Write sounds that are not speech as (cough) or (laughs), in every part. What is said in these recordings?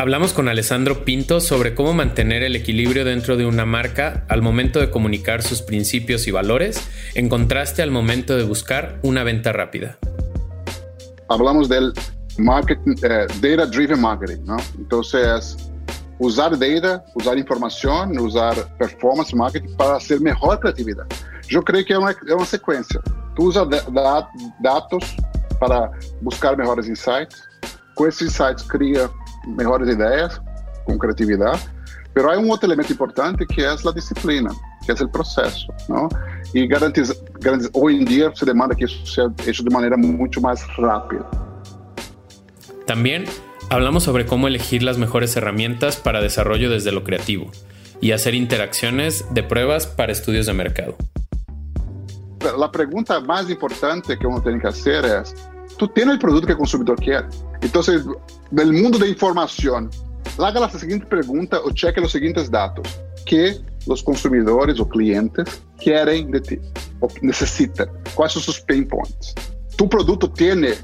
Hablamos con Alessandro Pinto sobre cómo mantener el equilibrio dentro de una marca al momento de comunicar sus principios y valores, en contraste al momento de buscar una venta rápida. Hablamos del marketing, eh, data driven marketing, ¿no? Entonces, usar data, usar información, usar performance marketing para hacer mejor creatividad. Yo creo que es una, es una secuencia. Tú usas da, datos para buscar mejores insights. Con esses insights, cria mejores ideias com criatividade. Mas há um outro elemento importante que é a disciplina, que é o processo, não? E garantiz, garantiz, hoje em dia se demanda que isso seja feito de maneira muito mais rápida. También hablamos sobre cómo elegir las mejores herramientas para desarrollo desde lo creativo y hacer interacciones de pruebas para estudios de mercado. La pregunta más importante que uno tiene que hacer es, ¿tú tienes el producto que el consumidor quiere? Entonces, del mundo de información, haga la siguiente pregunta o cheque los siguientes datos que los consumidores o clientes quieren de ti o necesitan. ¿Cuáles son sus pain points? Tu producto tiene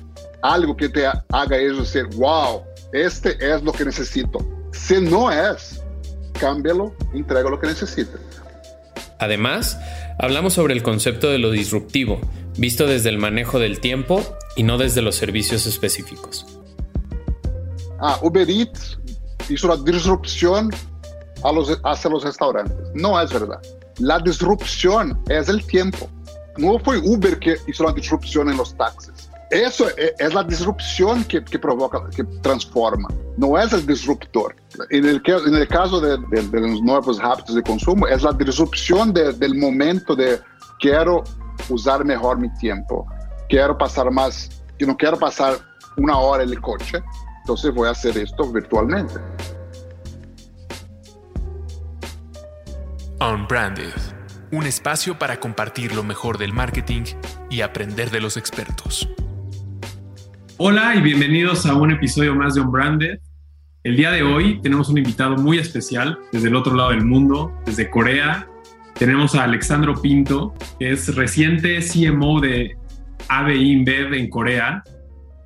algo que te haga ellos decir, wow, este es lo que necesito. Si no es, cámbialo, entrega lo que necesita. Además, hablamos sobre el concepto de lo disruptivo, visto desde el manejo del tiempo y no desde los servicios específicos. Ah, Uber Eats hizo la disrupción a los, hacia los restaurantes. No es verdad. La disrupción es el tiempo. No fue Uber que hizo la disrupción en los taxis. Eso es, es la disrupción que, que, provoca, que transforma. No es el disruptor. En el, en el caso de, de, de, los nuevos hábitos de consumo, es la disrupción de, del momento de quiero usar mejor mi tiempo, quiero pasar más, yo no quiero pasar una hora en el coche, entonces voy a hacer esto virtualmente. Unbranded, un espacio para compartir lo mejor del marketing y aprender de los expertos. Hola y bienvenidos a un episodio más de Unbranded. El día de hoy tenemos un invitado muy especial desde el otro lado del mundo, desde Corea. Tenemos a Alexandro Pinto, que es reciente CMO de ABI InBev en Corea.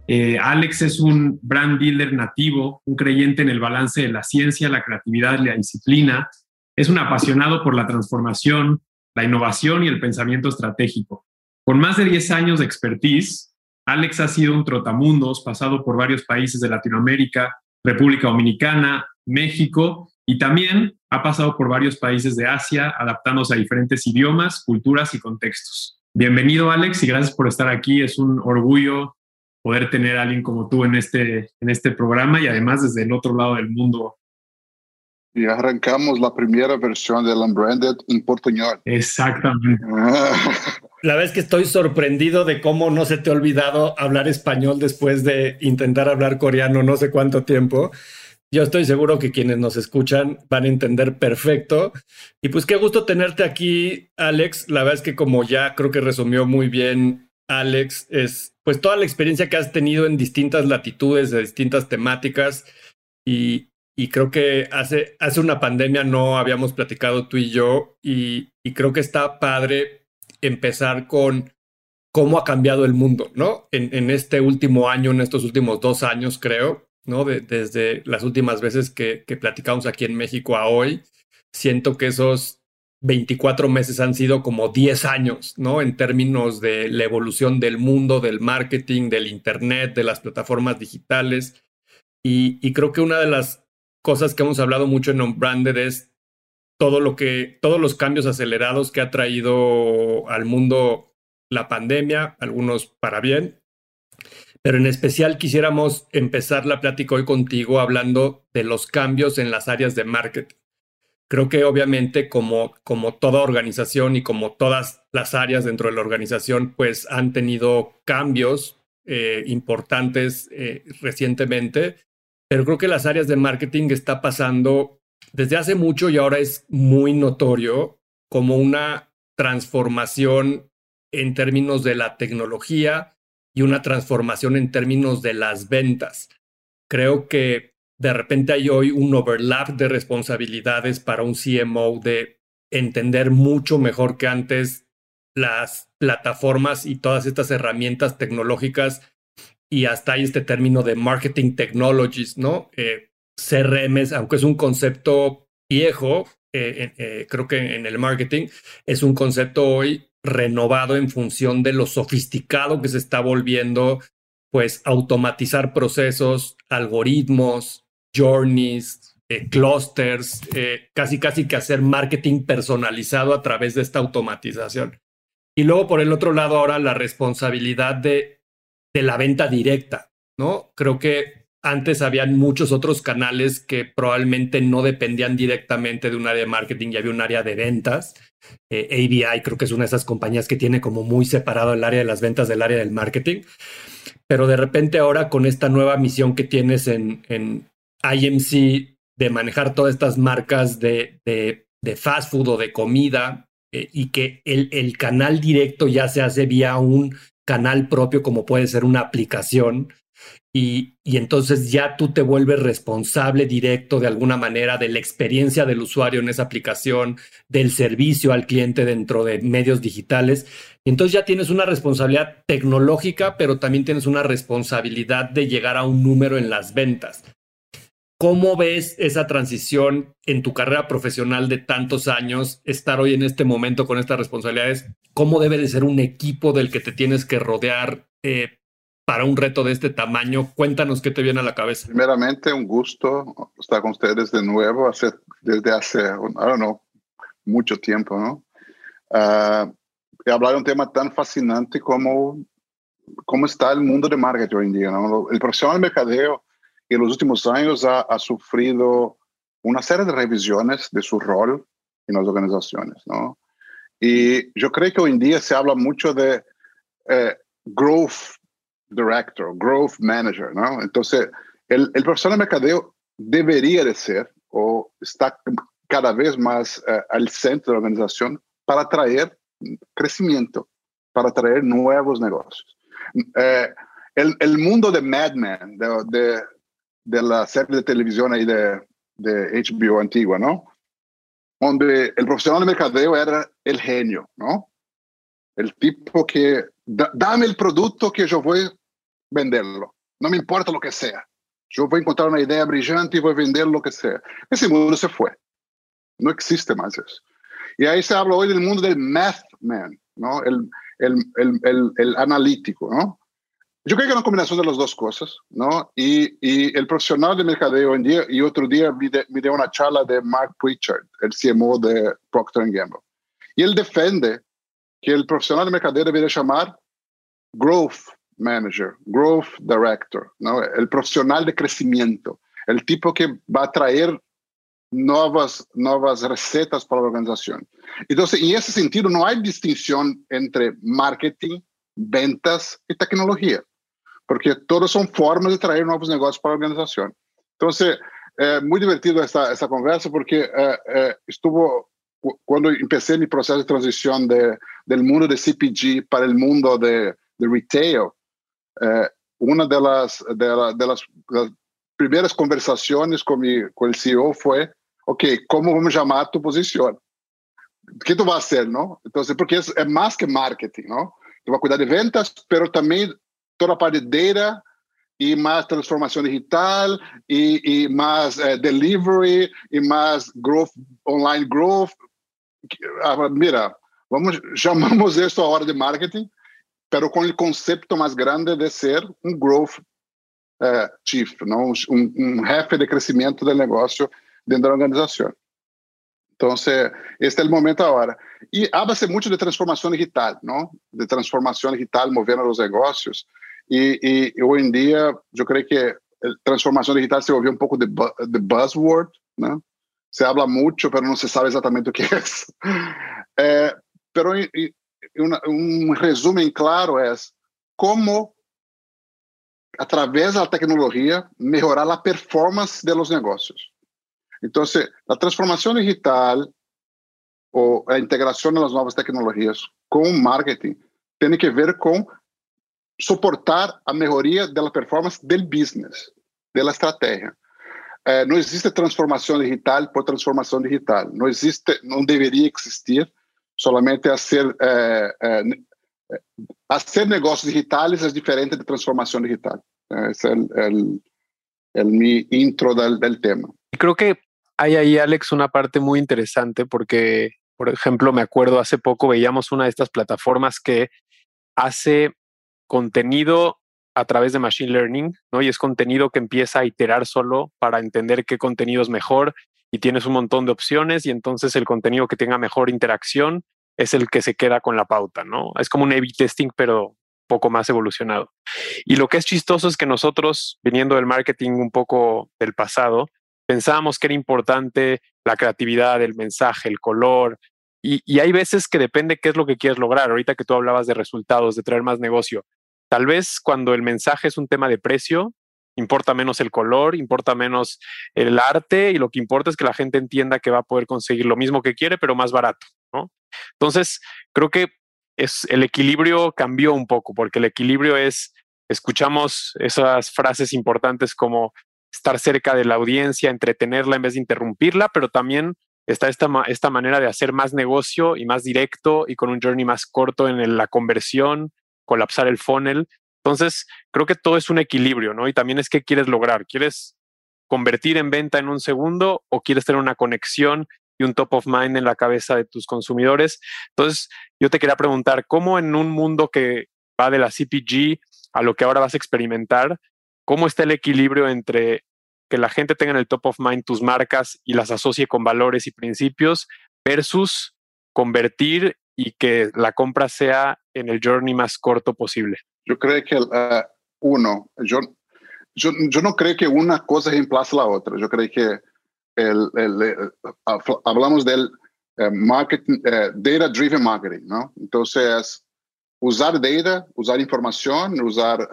Eh, Alex es un brand builder nativo, un creyente en el balance de la ciencia, la creatividad y la disciplina. Es un apasionado por la transformación, la innovación y el pensamiento estratégico. Con más de 10 años de expertise, Alex ha sido un trotamundos, pasado por varios países de Latinoamérica, República Dominicana, México y también ha pasado por varios países de Asia, adaptándose a diferentes idiomas, culturas y contextos. Bienvenido Alex y gracias por estar aquí. Es un orgullo poder tener a alguien como tú en este, en este programa y además desde el otro lado del mundo. Y arrancamos la primera versión del Unbranded en portuñol. Exactamente. (laughs) La verdad es que estoy sorprendido de cómo no se te ha olvidado hablar español después de intentar hablar coreano no sé cuánto tiempo. Yo estoy seguro que quienes nos escuchan van a entender perfecto. Y pues qué gusto tenerte aquí, Alex. La verdad es que como ya creo que resumió muy bien Alex, es pues toda la experiencia que has tenido en distintas latitudes, de distintas temáticas. Y, y creo que hace, hace una pandemia no habíamos platicado tú y yo. Y, y creo que está padre empezar con cómo ha cambiado el mundo, ¿no? En, en este último año, en estos últimos dos años, creo, ¿no? desde las últimas veces que, que platicamos aquí en México a hoy, siento que esos 24 meses han sido como 10 años, ¿no? En términos de la evolución del mundo, del marketing, del Internet, de las plataformas digitales. Y, y creo que una de las cosas que hemos hablado mucho en Unbranded es todo lo que, todos los cambios acelerados que ha traído al mundo la pandemia, algunos para bien. Pero en especial quisiéramos empezar la plática hoy contigo hablando de los cambios en las áreas de marketing. Creo que obviamente como, como toda organización y como todas las áreas dentro de la organización, pues han tenido cambios eh, importantes eh, recientemente, pero creo que las áreas de marketing está pasando desde hace mucho y ahora es muy notorio como una transformación en términos de la tecnología y una transformación en términos de las ventas. Creo que de repente hay hoy un overlap de responsabilidades para un CMO de entender mucho mejor que antes las plataformas y todas estas herramientas tecnológicas y hasta hay este término de marketing technologies, ¿no? Eh, CRMs, aunque es un concepto viejo, eh, eh, creo que en el marketing es un concepto hoy renovado en función de lo sofisticado que se está volviendo, pues automatizar procesos, algoritmos, journeys, eh, clusters, casi casi que hacer marketing personalizado a través de esta automatización. Y luego por el otro lado ahora la responsabilidad de, de la venta directa, ¿no? Creo que antes habían muchos otros canales que probablemente no dependían directamente de un área de marketing y había un área de ventas. Eh, ABI creo que es una de esas compañías que tiene como muy separado el área de las ventas del área del marketing. Pero de repente ahora con esta nueva misión que tienes en, IMC de manejar todas estas marcas de, de, fast food o de comida eh, y que el, el canal directo ya se hace vía un canal propio como puede ser una aplicación y, entonces ya tú te vuelves responsable directo de alguna manera de la experiencia del usuario en esa aplicación, del servicio al cliente dentro de medios digitales. Y entonces ya tienes una responsabilidad tecnológica, pero también tienes una responsabilidad de llegar a un número en las ventas. ¿Cómo ves esa transición en tu carrera profesional de tantos años, estar hoy en este momento con estas responsabilidades? ¿Cómo debe de ser un equipo del que te tienes que rodear eh, para un reto de este tamaño? Cuéntanos qué te viene a la cabeza. Primeramente, un gusto estar con ustedes de nuevo hace, desde hace, I don't know, mucho tiempo, ¿no? Uh, hablar de un tema tan fascinante como cómo está el mundo de marketing hoy en día. ¿no? El profesional de mercadeo en los últimos años ha, ha, sufrido una serie de revisiones de su rol en las organizaciones. ¿no? Y yo creo que hoy en día se habla mucho de eh, growth director, growth manager, ¿no? Entonces, el, el profesor de mercadeo debería de ser o está cada vez más uh, al centro de la organización para traer crecimiento, para traer nuevos negocios. Uh, el, el, mundo de Mad Men, de, de, de, la serie de televisión ahí de, de HBO antigua, ¿no? Donde el profesional de mercadeo era el genio, ¿no? El tipo que, dame el producto que yo voy venderlo. No me importa lo que sea. Yo voy a encontrar una idea brillante y voy a vender lo que sea. Ese mundo se fue. No existe más eso. Y ahí se habla hoy del mundo del math man, ¿no? El, el, el, el, analítico, ¿no? Yo creo que es una combinación de las dos cosas, ¿no? Y, y el profesional de mercadeo hoy en día, y otro día me dio una charla de Mark Pritchard, el CMO de Procter Gamble. Y él defiende que el profesional de mercadeo debería llamar growth manager, growth director, ¿no? el profesional de crecimiento, el tipo que va a traer nuevas, nuevas recetas para la organización. Entonces, en ese sentido, no hay distinción entre marketing, ventas y tecnología, porque todos son formas de traer nuevos negocios para la organización. Entonces, eh, muy divertido esta, esta conversa porque eh, eh, estuvo, cuando empecé mi proceso de transición de, del mundo de CPG para el mundo de, de retail, eh, una de primeiras conversações com, o CEO foi, ok, como vamos chamar tu posição? O que tu vai fazer, não? Então, assim, porque isso é mais que marketing, não? Tu vai cuidar de vendas, mas também toda a parte de data e mais transformação digital e, e mais eh, delivery e mais growth, online growth. Ah, mira, vamos (laughs) chamamos isso a hora de marketing, pero com o conceito mais grande de ser um growth uh, chief, não um, um jefe de crescimento do negócio dentro da organização. Então, este é o momento agora. E habla-se muito de transformação digital, não? De transformação digital movendo os negócios. E, e hoje em dia, eu creio que transformação digital se ouviu um pouco de, bu de buzzword, né? Se habla muito, mas não se sabe exatamente o que é. isso. (laughs) eh, um resumo claro é como, através da tecnologia, melhorar a performance dos negócios. Então, a transformação digital ou a integração das novas tecnologias com o marketing tem que ver com suportar a melhoria da performance do business, da estratégia. É, não existe transformação digital por transformação digital. Não existe, não deveria existir solamente hacer, eh, eh, hacer negocios digitales es diferente de transformación digital. Es el, el, el mi intro del, del tema. Creo que hay ahí, Alex, una parte muy interesante porque, por ejemplo, me acuerdo hace poco veíamos una de estas plataformas que hace contenido a través de Machine Learning, ¿no? Y es contenido que empieza a iterar solo para entender qué contenido es mejor y tienes un montón de opciones y entonces el contenido que tenga mejor interacción es el que se queda con la pauta, ¿no? Es como un A-B testing, pero poco más evolucionado. Y lo que es chistoso es que nosotros, viniendo del marketing un poco del pasado, pensábamos que era importante la creatividad, el mensaje, el color. Y, y hay veces que depende qué es lo que quieres lograr. Ahorita que tú hablabas de resultados, de traer más negocio. Tal vez cuando el mensaje es un tema de precio, importa menos el color, importa menos el arte y lo que importa es que la gente entienda que va a poder conseguir lo mismo que quiere, pero más barato. ¿no? Entonces, creo que es, el equilibrio cambió un poco, porque el equilibrio es, escuchamos esas frases importantes como estar cerca de la audiencia, entretenerla en vez de interrumpirla, pero también está esta, esta manera de hacer más negocio y más directo y con un journey más corto en la conversión colapsar el funnel. Entonces, creo que todo es un equilibrio, ¿no? Y también es qué quieres lograr. ¿Quieres convertir en venta en un segundo o quieres tener una conexión y un top of mind en la cabeza de tus consumidores? Entonces, yo te quería preguntar, ¿cómo en un mundo que va de la CPG a lo que ahora vas a experimentar, cómo está el equilibrio entre que la gente tenga en el top of mind tus marcas y las asocie con valores y principios versus convertir y que la compra sea en el journey más corto posible? Yo creo que uh, uno, yo, yo, no creo que una cosa reemplace la otra. Yo creo que el, el hablamos del uh, marketing, uh, data driven marketing, ¿no? Entonces, usar data, usar información, usar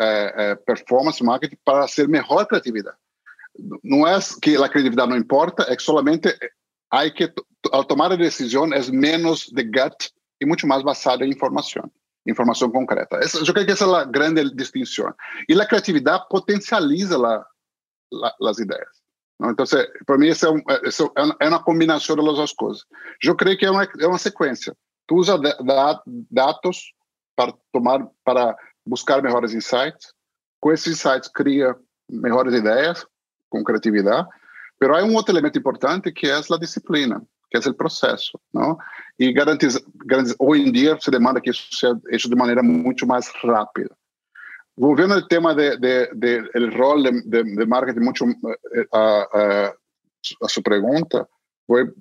performance marketing para hacer mejor creatividad. No es que la creatividad no importa, es solamente hay que, al tomar la menos de gut y mucho más basada en información, informação concreta. Essa, eu creio que essa é a grande distinção. E a criatividade potencializa la, la, as ideias. Não? Então, para mim, essa é, um, é, essa é, é, uma combinação das duas coisas. Eu creio que é uma, é uma sequência. Tu usa da, dados para tomar, para buscar melhores insights. Com esses insights, cria melhores ideias com criatividade. Mas há um outro elemento importante que é a disciplina que é o processo, não? E garantiza, hoje em dia se demanda que isso seja feito de maneira muito mais rápida. Voltando ao tema do de, de, de rol de, de, marketing, muito eh, eh, eh, a, a, a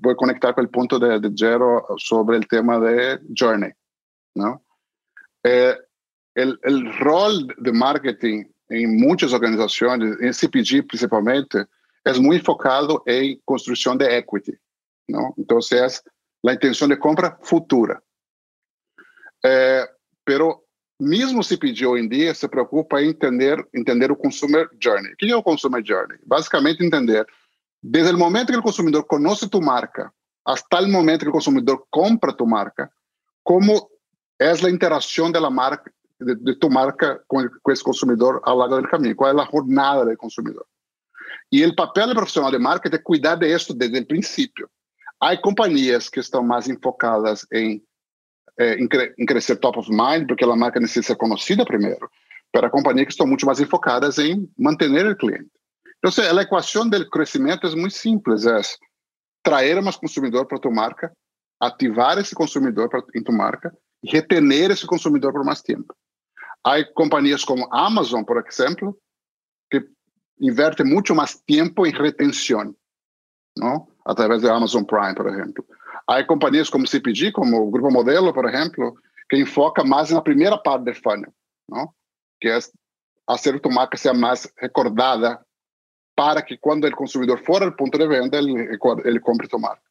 vou conectar com o ponto de, de Jero sobre o tema de Journey, não? Eh, el, rol de marketing em muitas organizações, em CPG principalmente, é muito focado em construção de equity, ¿no? Entonces, la intención de compra futura. Eh, pero mesmo CPG hoje em dia se preocupa em entender, entender o consumer journey. O que é o consumer journey? Basicamente entender, desde o momento que o consumidor conhece tu marca, até o momento que o consumidor compra tu marca, como é a interação da marca, de, de, tu marca com, com esse consumidor ao longo do caminho, qual é a jornada do consumidor. E o papel do profissional de marketing é cuidar disso desde o princípio. Há companhias que estão mais enfocadas em, eh, em, em, crescer top of mind, porque a marca necessita ser conhecida primeiro, para companhias que estão muito mais enfocadas em manter o cliente. Então, a equação do crescimento é muito simples, é trazer mais consumidor para tua marca, ativar esse consumidor pra, em tua marca e retener esse consumidor por mais tempo. Há companhias como Amazon, por exemplo, que inverte muito mais tempo em retenção, não? Através da Amazon Prime, por exemplo. Há companhias como CPG, como o Grupo Modelo, por exemplo, que enfoca mais na primeira parte do funnel, não? que é fazer a marca ser mais recordada para que quando o consumidor for ao ponto de venda, ele, ele compre a marca.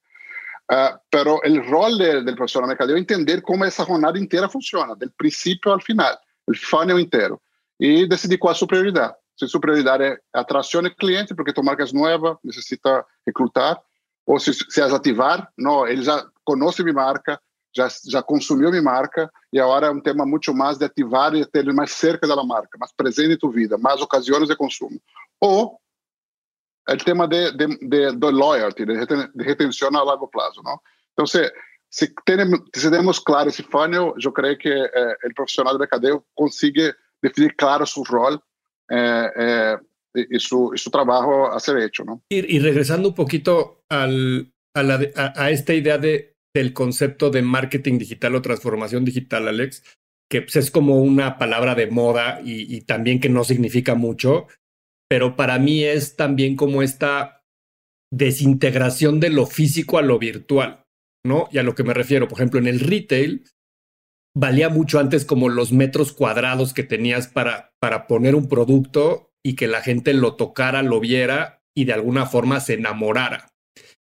Uh, pero o rol do profissional mercadeo é entender como essa jornada inteira funciona, do princípio ao final, o funnel inteiro, e decidir qual é a sua prioridade. Se sua prioridade é atração de cliente, porque tu marca é nova, necessita recrutar, ou se, se as ativar, não, ele já conhece minha marca, já, já consumiu minha marca, e agora é um tema muito mais de ativar e ter mais cerca da marca, mais presente em tua vida, mais ocasiões de consumo. Ou é o tema de, de, de, de loyalty, de, retenção a longo prazo. Não? Então, se, se, tenemos, se temos claro esse funnel, eu creio que eh, o profissional de mercadeo consiga definir claro seu rol eh, eh, y, su, su, trabajo a ser hecho. ¿no? Y, regresando un poquito al, a, la, a, esta idea de, del concepto de marketing digital o transformación digital, Alex, que pues, es como una palabra de moda y, y también que no significa mucho, pero para mí es también como esta desintegración de lo físico a lo virtual, ¿no? Y a lo que me refiero, por ejemplo, en el retail, valía mucho antes como los metros cuadrados que tenías para, para poner un producto y que la gente lo tocara, lo viera y de alguna forma se enamorara.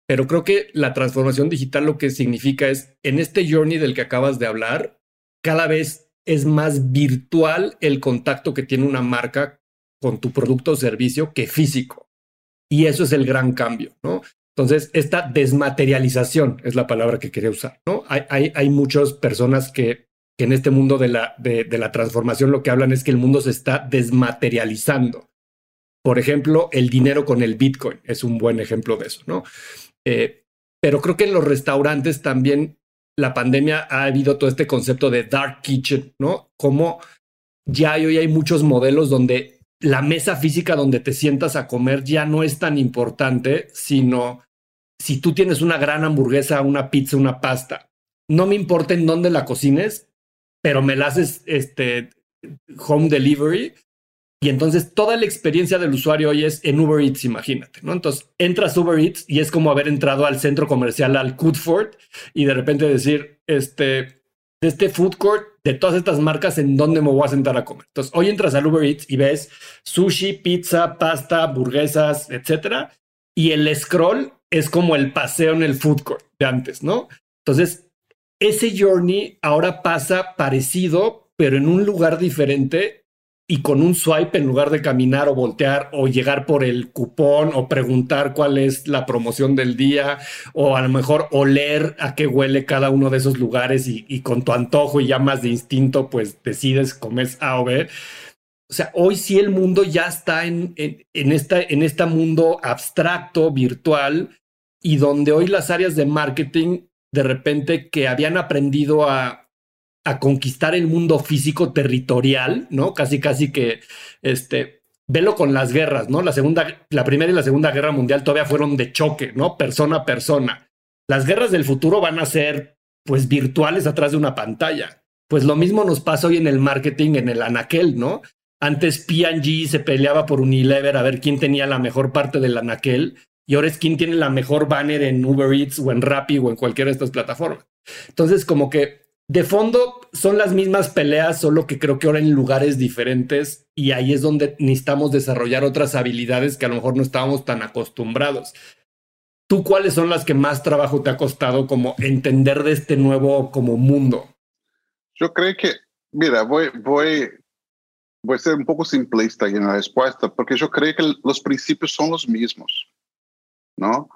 Pero creo que la transformación digital lo que significa es, en este journey del que acabas de hablar, cada vez es más virtual el contacto que tiene una marca con tu producto o servicio que físico. Y eso es el gran cambio, ¿no? Entonces, esta desmaterialización es la palabra que quería usar, ¿no? Hay, hay, hay muchas personas que, que, en este mundo de la, de, la transformación lo que hablan es que el mundo se está desmaterializando. Por ejemplo, el dinero con el Bitcoin es un buen ejemplo de eso, ¿no? Eh, pero creo que en los restaurantes también la pandemia ha habido todo este concepto de dark kitchen, ¿no? Como ya hoy hay muchos modelos donde la mesa física donde te sientas a comer ya no es tan importante, sino si tú tienes una gran hamburguesa, una pizza, una pasta, no me importa en dónde la cocines, pero me la haces este home delivery. Y entonces toda la experiencia del usuario hoy es en Uber Eats, imagínate, ¿no? Entonces entras Uber Eats y es como haber entrado al centro comercial, al Coodford, y de repente decir, este, de este food court, de todas estas marcas, en dónde me voy a sentar a comer. Entonces, hoy entras al Uber Eats y ves sushi, pizza, pasta, hamburguesas, etcétera. Y el scroll es como el paseo en el food court de antes, ¿no? Entonces, ese journey ahora pasa parecido, pero en un lugar diferente y con un swipe en lugar de caminar o voltear o llegar por el cupón o preguntar cuál es la promoción del día o a lo mejor oler a qué huele cada uno de esos lugares y, con tu antojo y ya más de instinto pues decides comer A o B. O sea, hoy sí el mundo ya está en, en, en, esta, en este mundo abstracto, virtual, y donde hoy las áreas de marketing de repente que habían aprendido a, a conquistar el mundo físico territorial, ¿no? Casi, casi que, este, velo con las guerras, ¿no? La segunda, la primera y la segunda guerra mundial todavía fueron de choque, ¿no? Persona a persona. Las guerras del futuro van a ser, pues, virtuales atrás de una pantalla. Pues lo mismo nos pasa hoy en el marketing, en el anaquel, ¿no? Antes P&G se peleaba por Unilever a ver quién tenía la mejor parte del anaquel y ahora es quién tiene la mejor banner en Uber Eats o en Rappi o en cualquiera de estas plataformas. Entonces, como que de fondo son las mismas peleas, solo que creo que ahora en lugares diferentes y ahí es donde necesitamos desarrollar otras habilidades que a lo mejor no estábamos tan acostumbrados. ¿Tú cuáles son las que más trabajo te ha costado como entender de este nuevo como mundo? Yo creo que, mira, voy, voy, voy a ser un poco simplista en la respuesta, porque yo creo que los principios son los mismos, ¿no?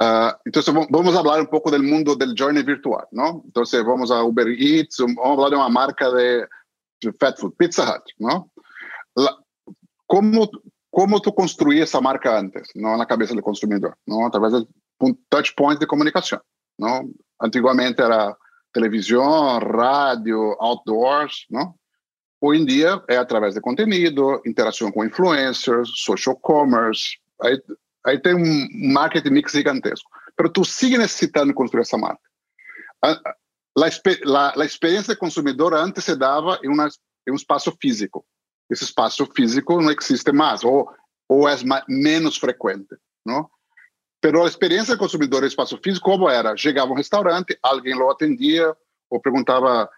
Uh, entonces vamos a hablar un poco del mundo del journey virtual, ¿no? Entonces vamos a Uber Eats, vamos a hablar de una marca de, fat food, Pizza Hut, ¿no? La, ¿cómo, ¿Cómo tú construías esa marca antes, ¿no? En la cabeza del consumidor, ¿no? A través de touch points de comunicación, ¿no? Antiguamente era televisión, radio, outdoors, ¿no? Hoy en día es a través de contenido, interacción con influencers, social commerce, hay Aí tem um marketing mix gigantesco. Mas tu sigue necessitando construir essa marca. A, a, a, a experiência consumidora antes se dava em, uma, em um espaço físico. Esse espaço físico não existe mais, ou, ou é mais, menos frequente. Não? Pero a experiência consumidora em espaço físico, como era? Chegava um restaurante, alguém lo atendia, ou perguntava,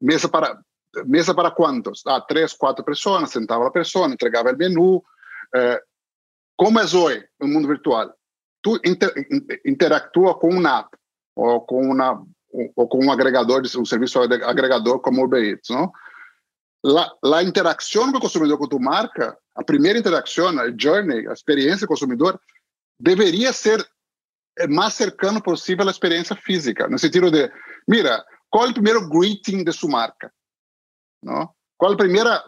mesa para, mesa para quantos? Ah, três, quatro pessoas, sentava a pessoa, entregava o menu, eh, como é hoje no mundo virtual? Tu inter, interactua com uma app ou com uma ou com um agregador um serviço agregador como Uber Eats, não? La, la interação com o consumidor com tu marca, a primeira interação, a journey, a experiência do consumidor, deveria ser mais cercano possível à experiência física, no sentido de, mira, qual é o primeiro greeting de sua marca? Não? Qual é a primeira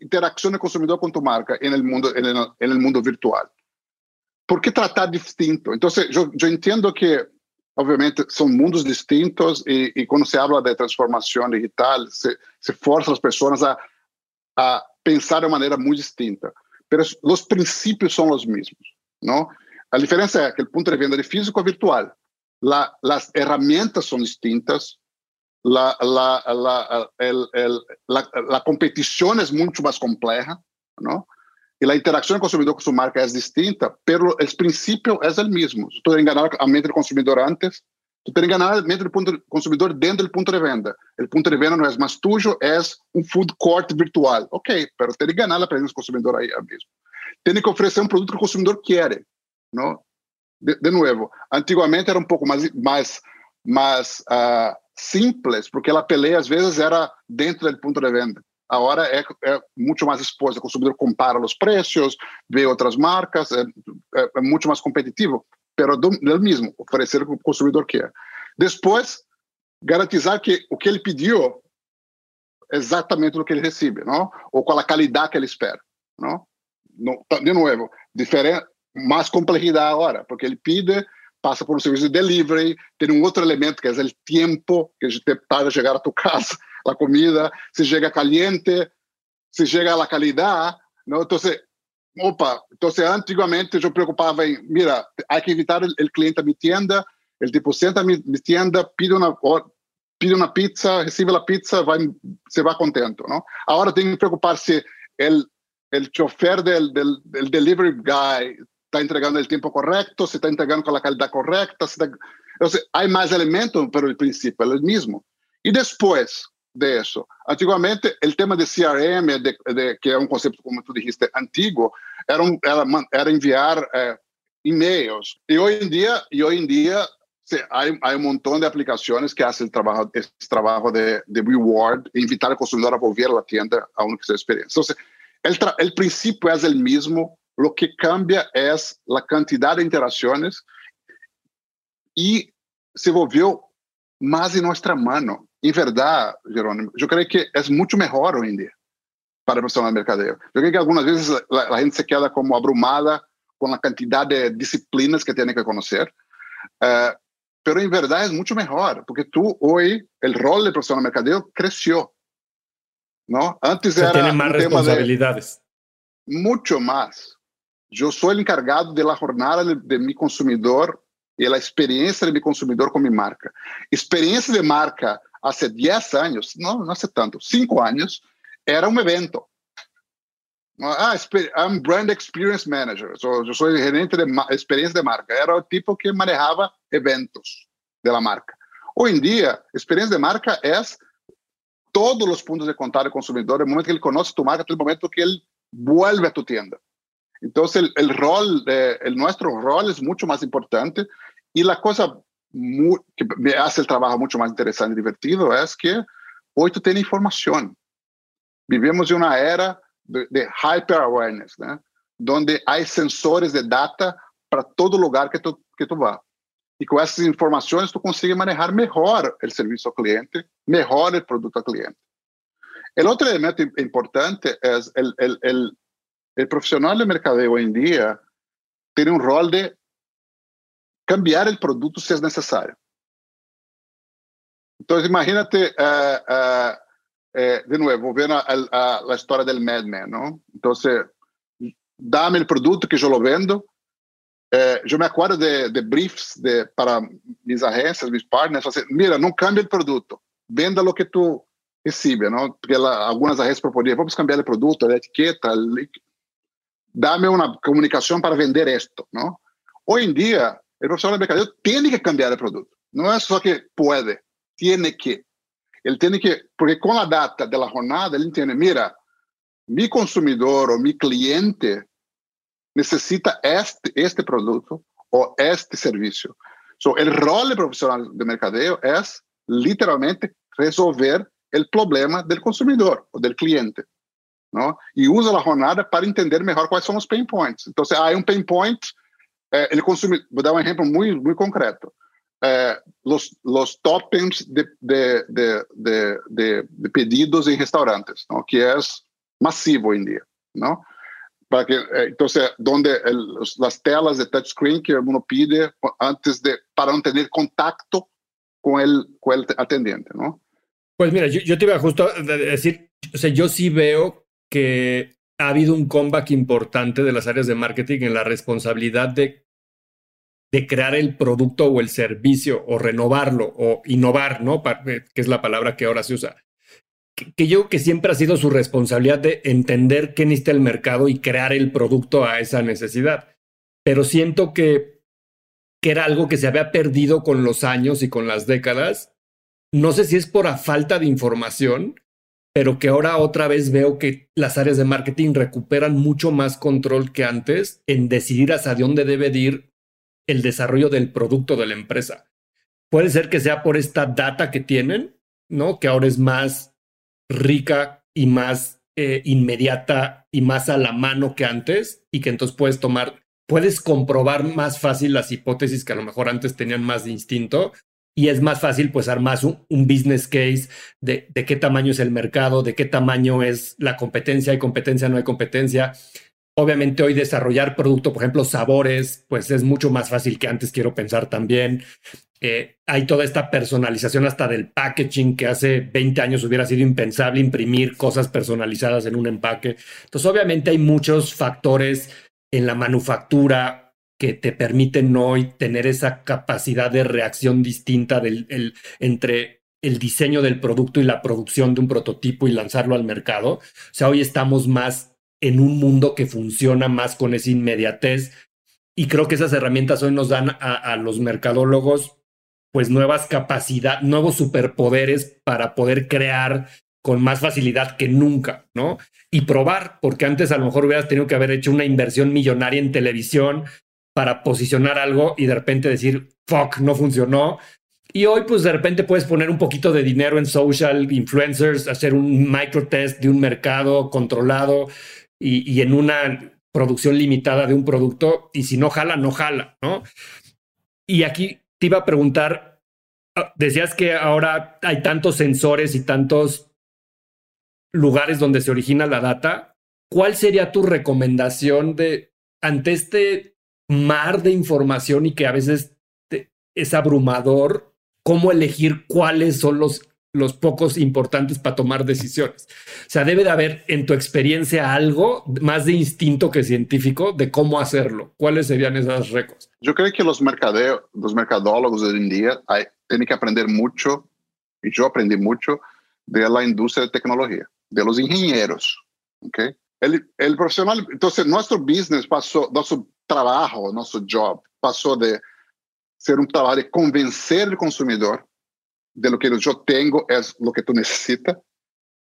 interacción del consumidor con tu marca en el mundo, en el, en el mundo virtual. ¿Por qué tratar distinto? Entonces, yo, yo entiendo que obviamente son mundos distintos y, y, cuando se habla de transformación digital, se, se forza a las personas a, a pensar de manera muy distinta. pero os princípios são os mesmos, não? A diferença é que o ponto de venda de físico é virtual. La, las herramientas são distintas, la, la, la, el, el, la, competición es mucho más compleja, ¿no? Y la interacción del consumidor con su marca es distinta, pero el principio es el mismo. Tú tienes que ganar a mente del consumidor antes, tú tienes que ganar a mente del consumidor dentro del punto de venta. El punto de venta no es más tuyo, es un food court virtual. Ok, pero tienes que ganar la presencia del consumidor ahí mismo. Tienes que ofrecer un producto que el consumidor quiere, ¿no? De, de nuevo, antiguamente era un poco más, más, más uh, simples, porque a peleia às vezes era dentro do ponto de venda. Agora é, é muito mais exposta, o consumidor compara os preços, vê outras marcas, é, é, é muito mais competitivo, pero do, do mesmo, oferecer o que o consumidor quer. Depois, garantizar que o que ele pediu é exatamente o que ele recebe, não? ou com a qualidade que ele espera. Não? de novo, diferente, mais complexidade agora, porque ele pede passa por um serviço de delivery, tem um outro elemento que é o tempo que tarda chegar a tu casa, a comida, se chega caliente, se chega a qualidade, não? Então, opa, então antigamente eu preocupava em, mira, há que evitar o cliente a minha tienda, ele tipo senta a minha tienda, pide uma pide uma pizza, recebe a pizza, vai, se vai contento, não? Agora tem que preocupar se o el chofer del delivery guy está entregando el tiempo correcto, se está entregando con la calidad correcta. Está... Entonces, hay más elementos, pero el principio es el mismo. Y después de eso, antiguamente el tema de CRM, de, de, que es un concepto, como tú dijiste, antiguo, era, un, era, era enviar eh, emails. Y hoy en día, y hoy en día sí, hay, hay, un montón de aplicaciones que hacen el trabajo, este trabajo de, de reward, invitar al consumidor a volver a la tienda a una experiencia. Entonces, el, el principio es el mismo, lo que cambia é a quantidade de interações e se envolveu mais em nossa mão. Em verdade, Jerônimo, eu creio que é muito melhor hoje em dia para a pessoa do mercado. Eu creio que algumas vezes a, gente se queda como abrumada com a quantidade de disciplinas que tem que conhecer. Uh, eh, pero em verdade é muito melhor, porque tu hoje, o rol de profissional mercadeo cresceu. não? Antes era tiene responsabilidades. muito mais. Eu sou o encargado da jornada de, mi consumidor e a experiência de mi consumidor com minha marca. Experiência de marca há 10 anos, não, não há tanto, 5 anos, era um evento. Ah, I'm brand experience manager. So, eu sou gerente de experiência de marca. Era o tipo que manejava eventos da marca. Hoje em dia, experiência de marca é todos os pontos de contato do consumidor, no momento que ele conhece tu marca, no momento que ele vuelve a tu tienda. Entonces, el, rol, nuestro rol es mucho más importante y la cosa muy, que hace el trabajo mucho más interesante y divertido es que hoy tú tienes información. Vivimos en una era de, hyper awareness, donde hay sensores de data para todo lugar que tú, que tú vas. Y con esas informaciones tú consigues manejar mejor el servicio al cliente, mejor el producto al cliente. El otro elemento importante es el, el el profesional de mercadeo hoy en día tiene un rol de cambiar el producto si es necesario. Entonces, imagínate, uh, uh, uh, de nuevo, volviendo a, a, a, la historia del Madman, ¿no? Entonces, dame el producto que yo lo vendo. yo me acuerdo de, de briefs de, para mis agencias, mis partners, assim, mira, não cambie el producto, venda lo que tú recibes, ¿no? Porque la, algunas agencias proponían, vamos cambiar el producto, la etiqueta, el, dame una comunicación para vender esto, ¿no? Hoy en día, el profesional de mercadeo tiene que cambiar el producto. No es solo que puede, tiene que. Él tiene que, porque con la data de la jornada, él entiende, mira, mi consumidor o mi cliente necesita este, este producto o este servicio. So, el rol del profesional de mercadeo es literalmente resolver el problema del consumidor o del cliente. não? e usa a jornada para entender melhor quais são os pain points. Então, se há ah, é um pain point, é, ele consome. Vou dar um exemplo muito, muito concreto. Eh, os los toppings de, de, de, de, de pedidos em restaurantes, não? que é massivo hoje em dia. Não? Para que, eh, então, onde as telas de touchscreen que o mundo pide antes de, para não ter contato com o com atendente. Não? Pues mira, yo, yo te iba justo a decir, o sea, yo sí veo que ha habido un comeback importante de las áreas de marketing en la responsabilidad de, de crear el producto o el servicio o renovarlo o innovar, ¿no? Eh, que es la palabra que ahora se usa. Que, yo que siempre ha sido su responsabilidad de entender qué necesita el mercado y crear el producto a esa necesidad. Pero siento que, que era algo que se había perdido con los años y con las décadas. No sé si es por la falta de información, pero que ahora otra vez veo que las áreas de marketing recuperan mucho más control que antes en decidir hacia dónde debe ir el desarrollo del producto de la empresa. Puede ser que sea por esta data que tienen, ¿no? Que ahora es más rica y más eh, inmediata y más a la mano que antes y que entonces puedes tomar, puedes comprobar más fácil las hipótesis que a lo mejor antes tenían más de instinto y es más fácil pues armar un, business case de, de, qué tamaño es el mercado, de qué tamaño es la competencia, hay competencia, no hay competencia. Obviamente hoy desarrollar producto, por ejemplo, sabores, pues es mucho más fácil que antes, quiero pensar también. Eh, hay toda esta personalización hasta del packaging que hace 20 años hubiera sido impensable imprimir cosas personalizadas en un empaque. Entonces, obviamente hay muchos factores en la manufactura, que te permiten hoy tener esa capacidad de reacción distinta del, el, entre el diseño del producto y la producción de un prototipo y lanzarlo al mercado. O sea, hoy estamos más en un mundo que funciona más con esa inmediatez y creo que esas herramientas hoy nos dan a, a los mercadólogos pues nuevas capacidades, nuevos superpoderes para poder crear con más facilidad que nunca, ¿no? Y probar, porque antes a lo mejor hubieras tenido que haber hecho una inversión millonaria en televisión para posicionar algo y de repente decir, fuck, no funcionó. Y hoy, pues de repente puedes poner un poquito de dinero en social influencers, hacer un micro test de un mercado controlado y, y en una producción limitada de un producto. Y si no jala, no jala, ¿no? Y aquí te iba a preguntar, ah, decías que ahora hay tantos sensores y tantos lugares donde se origina la data. ¿Cuál sería tu recomendación de ante este mar de información y que a veces es abrumador cómo elegir cuáles son los, los pocos importantes para tomar decisiones. O sea, debe de haber en tu experiencia algo más de instinto que científico de cómo hacerlo. ¿Cuáles serían esas récords? Yo creo que los, mercadeo, los mercadólogos hoy en día tienen que aprender mucho, y yo aprendí mucho, de la industria de tecnología, de los ingenieros. ¿okay? El profesional, entonces nuestro business pasó, nuestro trabajo, nosso job, passou de ser um trabalho de convencer o consumidor de lo que eu tenho é o que tu necessita,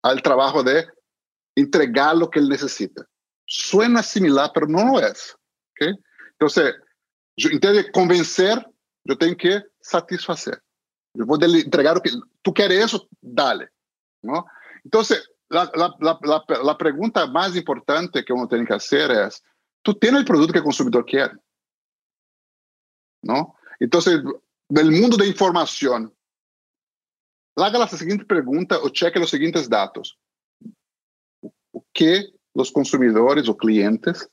ao trabalho de entregar o que ele necessita. Suena similar, mas não é. ¿okay? Então, entende? Convencer, eu tenho que satisfazer. Eu vou entregar o que tu queres isso, dale. ¿no? Então, a, pergunta mais importante que uno tem que fazer é tú tienes el producto que el consumidor quiere. ¿No? Entonces, del mundo de información, haga la siguiente pregunta o cheque los siguientes datos. ¿Qué los consumidores o clientes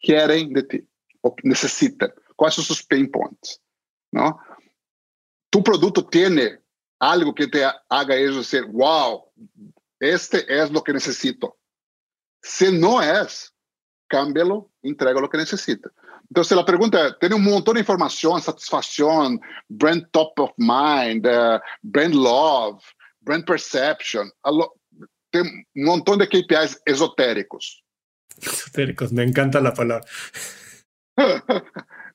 quieren de ti o necesitan? ¿Cuáles son sus pain points? ¿No? Tu producto tiene algo que te haga ellos decir, wow, este es lo que necesito. Si no es, cámbialo, entrega lo que necesita. Entonces la pregunta tiene un montón de información, satisfacción, brand top of mind, uh, brand love, brand perception, tem un montón de KPIs esotéricos. Esotéricos, me encanta la palabra. (laughs)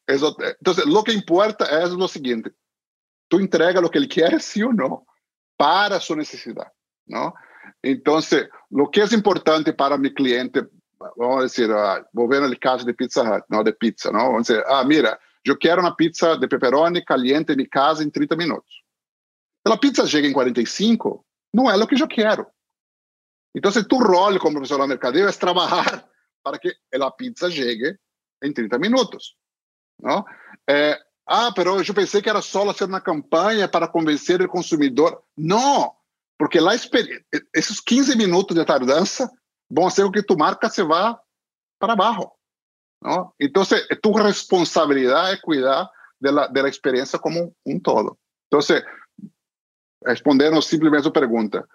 Entonces, lo que importa es lo siguiente, tú entrega lo que él quiere, sí o no, para su necesidad, ¿no? Entonces, lo que es importante para mi cliente, vamos dizer, ah, vou ver no caso de Pizza não de pizza, não? Vamos dizer, ah, mira, eu quero uma pizza de pepperoni caliente em casa em 30 minutos. Se a pizza chega em 45, não é o que eu quero. Então, se tu rol como profissional mercadeiro é trabalhar (laughs) para que a pizza chegue em 30 minutos. Não? É, ah, mas eu pensei que era só fazer uma campanha para convencer o consumidor. Não, porque lá esses 15 minutos de tardança vão o que tu marca se vá para abaixo. Não? Então, tu responsabilidade é cuidar da, experiência como um todo. Então, respondendo simplesmente a pergunta,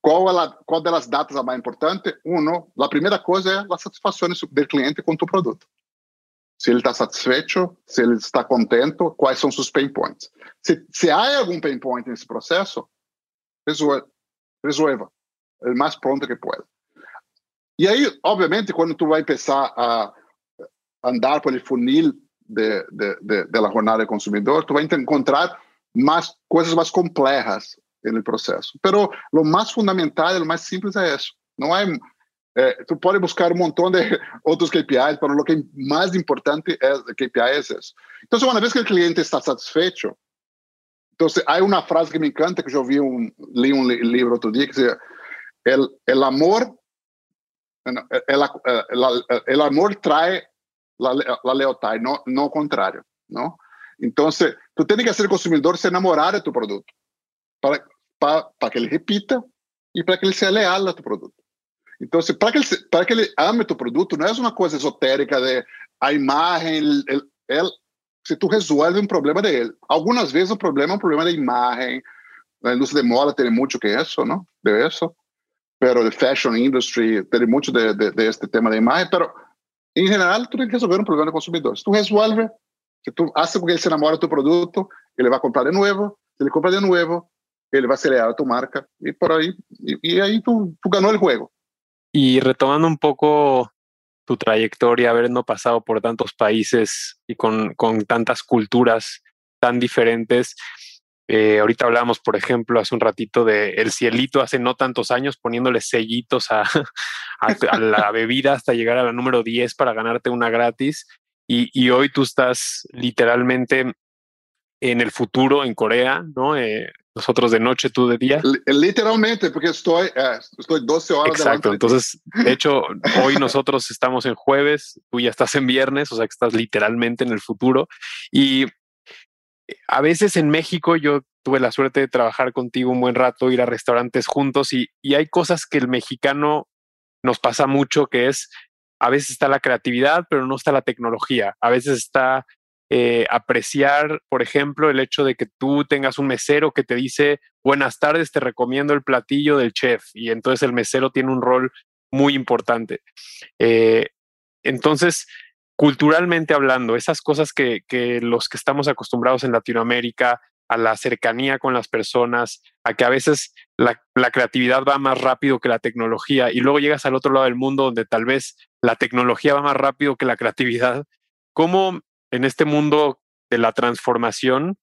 qual, ela, qual delas datas a mais importante? Uno, a primeira coisa é a satisfação do cliente com o produto. Se ele está satisfeito, se ele está contente, quais são seus pain points. Se, se há algum pain point nesse processo, resolva, resolva o mais pronto que pode. E aí, obviamente, quando tu vai começar a andar el funil de, de, de, de la jornada del consumidor, tu vas a encontrar más coisas mais complexas no processo. Pero lo mais fundamental, lo mais simples é isso. Não é, é tu pode buscar um montão de (laughs) outros KPIs, mas o que mais importante é KPI é isso. Então, uma vez que o cliente está satisfeito, então há uma frase que me encanta que eu vi um li um livro outro dia que diz el, el amor el, el, el amor trae la, la lealtad, no, no contrario, ¿no? Entonces, tú tienes que el consumidor se enamorar de tu producto para, para, para que ele repita e para que ele seja leal a tu produto. Então, para que, ele, para que ele ame tu produto, não é uma coisa esotérica de a imagem, ele, se tu resolve um problema dele. Algumas vezes o problema é um problema da imagem, na indústria de moda tem muito que isso, não? De isso. Pero de fashion industry tem muito de, de, de este tema da imagem, pero em geral, tu tem que resolver um problema do consumidor. Se tu resolve, se tu hace com que ele se enamore do teu produto, ele vai comprar de novo. Se ele compra de vai ser leal a tu marca e por aí. E, e aí tu, tu ganó el juego. Y retomando un poco tu trayectoria, habiendo pasado por tantos países y con, con tantas culturas tan diferentes, eh, ahorita hablábamos, por ejemplo, hace un ratito de El Cielito hace no tantos años poniéndole sellitos a, (laughs) a, la (laughs) bebida hasta llegar a la número 10 para ganarte una gratis. Y, y, hoy tú estás literalmente en el futuro en Corea, ¿no? Eh, nosotros de noche, tú de día. Literalmente, porque estoy, uh, estoy 12 horas. Exacto, entonces, de hecho, hoy (laughs) nosotros estamos en jueves, tú ya estás en viernes, o sea que estás literalmente en el futuro. Y a veces en México yo tuve la suerte de trabajar contigo un buen rato, ir a restaurantes juntos y, hay cosas que el mexicano nos pasa mucho, que es, a veces está la creatividad, pero no está la tecnología. A veces está eh, apreciar, por ejemplo, el hecho de que tú tengas un mesero que te dice, buenas tardes, te recomiendo el platillo del chef. Y entonces el mesero tiene un rol muy importante. Eh, entonces, culturalmente hablando, esas cosas que, los que estamos acostumbrados en Latinoamérica, a la cercanía con las personas, a que a veces la, la, creatividad va más rápido que la tecnología y luego llegas al otro lado del mundo donde tal vez la tecnología va más rápido que la creatividad. ¿Cómo en este mundo de la transformación,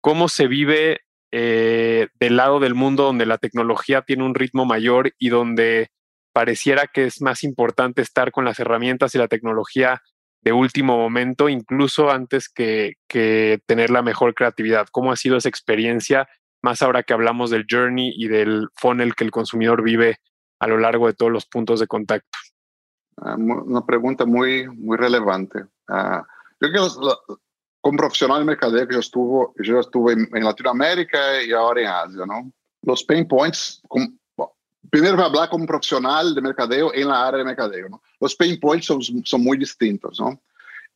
cómo se vive eh, del lado del mundo donde la tecnología tiene un ritmo mayor y donde pareciera que es más importante estar con las herramientas y la tecnología de último momento, incluso antes que, que, tener la mejor creatividad. ¿Cómo ha sido esa experiencia, más ahora que hablamos del journey y del funnel que el consumidor vive a lo largo de todos los puntos de contacto? Uh, una pregunta muy, muy relevante. Uh, yo creo que como profesional de mercadeo que yo estuve, yo estuve en, en Latinoamérica y ahora en Asia, ¿no? Los pain points, com, primeiro vai falar como profissional de mercadeo em la área de mercadeo. ¿no? Os pain points são, são muito distintos. ¿no?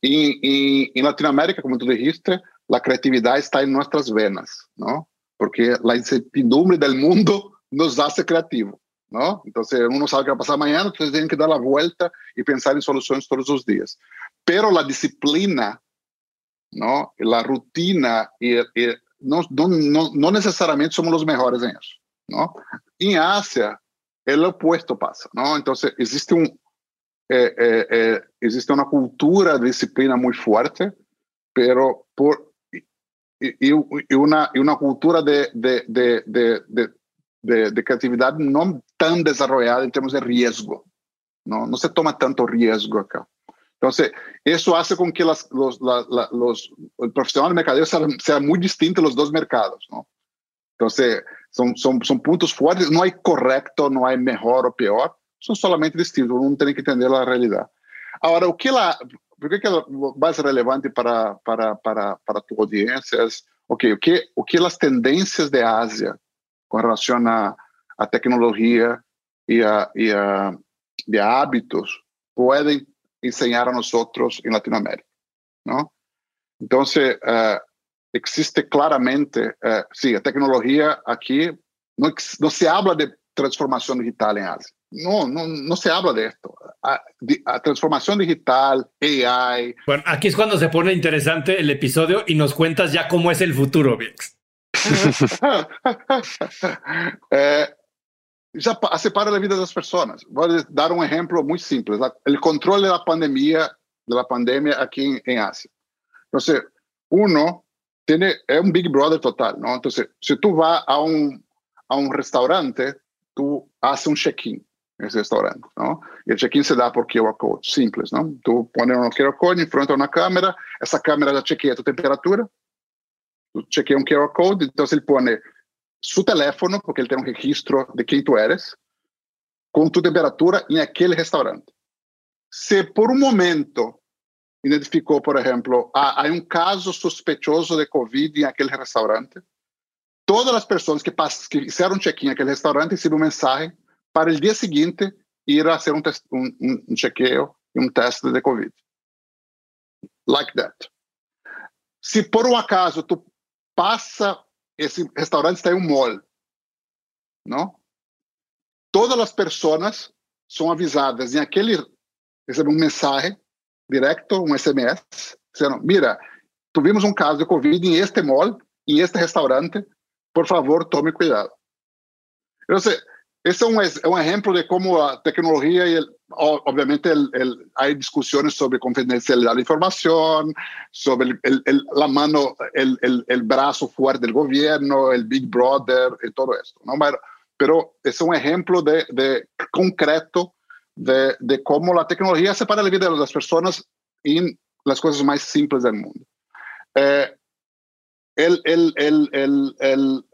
E, e, em Latinoamérica, como tu dijiste, a criatividade está em nossas venas, ¿no? porque a incertidumbre do mundo nos hace creativo. ¿no? Então, uno sabe o que vai passar amanhã, então tem que dar a volta e pensar em soluções todos os dias. Pero a disciplina, ¿no? la rutina, y, y no, no, no, no necesariamente somos os melhores em isso. ¿no? En Asia, el opuesto pasa, ¿no? Entonces, existe, un, eh, eh, eh, existe una cultura de disciplina muy fuerte, pero por, y, y y una cultura de, de, de, de, de, de creatividad no tan desarrollada en términos de riesgo, ¿no? No se toma tanto riesgo acá. Entonces, eso hace con que las, los, la, la, los, el profesional de mercadeo sea, sea muy distinto los dos mercados. Entonces, São, são, são pontos fortes, não é correto, não é melhor ou pior, são solamente distintos, um tem que entender a realidade. Agora, o que ela, por que, é mais relevante para, para, para, para tua audiência é, okay, o que, o que as tendências de Ásia com relação a, a tecnologia e a, e a de hábitos podem ensinar a nós em Latinoamérica, não? Então, uh, existe claramente, eh, sí, tecnología aquí, no, no, se habla de transformación digital en Asia. No, no, no se habla de esto. A, a transformación digital, AI. Bueno, aquí es cuando se pone interesante el episodio y nos cuentas ya cómo es el futuro, Vix. (laughs) eh, já separa a vida das pessoas. Vou dar um exemplo muito simples: o controle da pandemia, da pandemia aqui em, em Ásia. Então, uno tiene, es un Big Brother total, ¿no? Entonces, si tú vas a un, a un restaurante, tú haces un check-in en ese restaurante, ¿no? Y el check-in se da por QR Code, simples, ¿no? Tú pones un QR Code en frente a una cámara, esa cámara ya chequea tu temperatura, tú chequeas un QR Code, entonces él pone su teléfono, porque él tiene un registro de quién tú eres, con tu temperatura en aquel restaurante. Se por un momento identificou, por exemplo, há, um caso suspeitoso de Covid em aquele restaurante, todas as pessoas que, que fizeram check-in naquele restaurante receberam mensagem para o dia seguinte ir a fazer um, um, um chequeio e um teste de Covid. Like that. Se por um acaso tu passa esse restaurante está em um mall, não? Todas as pessoas são avisadas em aquele recebem uma mensagem direto, um SMS, dizendo: "Mira, tivemos um caso de covid em este mall, em este restaurante, por favor, tome cuidado." Eu sei, esse é um, é um exemplo de como a tecnologia e obviamente el, el, hay discusiones sobre confidencialidad de información, sobre el, la mano, el, brazo fuerte del gobierno, el Big Brother y todo esto. ¿no? Pero, pero es un ejemplo de, de concreto de, de, cómo la tecnología separa la vida de las personas en las cosas más simples del mundo. Eh, el, el, el,